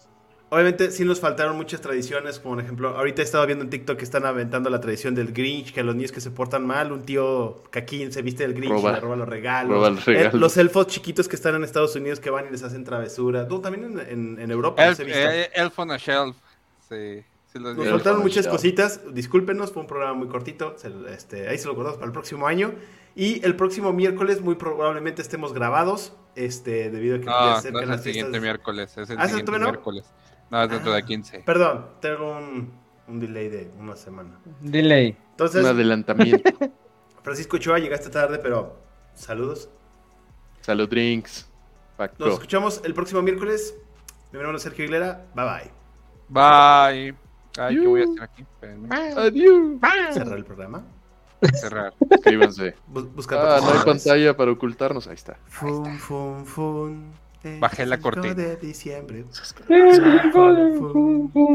Obviamente sí nos faltaron muchas tradiciones, como por ejemplo, ahorita he estado viendo en TikTok que están aventando la tradición del Grinch, que a los niños que se portan mal, un tío caquín se viste del Grinch Roba. y le roba los regalos. Roba los regalos. Eh, los elfos chiquitos que están en Estados Unidos que van y les hacen travesura. No, también en, en- en Europa los Elf, he visto. eh, Elf on a Shelf. Sí, sí los Nos faltaron muchas cositas, discúlpenos, fue un programa muy cortito, se- este, ahí se lo guardamos para el próximo año. Y el próximo miércoles muy probablemente estemos grabados, este, debido a que ya No, se no acercan es el las siguiente fiestas. miércoles, es el ¿Ah, ¿es siguiente no? miércoles. No, es dentro Ah. de 15. Perdón, tengo un, un delay de una semana. Delay. Entonces, Un adelantamiento. Francisco Ochoa, llegaste tarde, pero saludos. Salud drinks. Paco. Nos escuchamos el próximo miércoles. Mi nombre es Sergio Aguilera. Bye bye. Bye. Ay, ¿qué voy a hacer aquí? Espérenme. Adiós. Cerrar el programa. Cerrar. Busca Ah, no hay pantalla para ocultarnos. Ahí está. Fum, fum, fum. Bajé la cortina. de diciembre.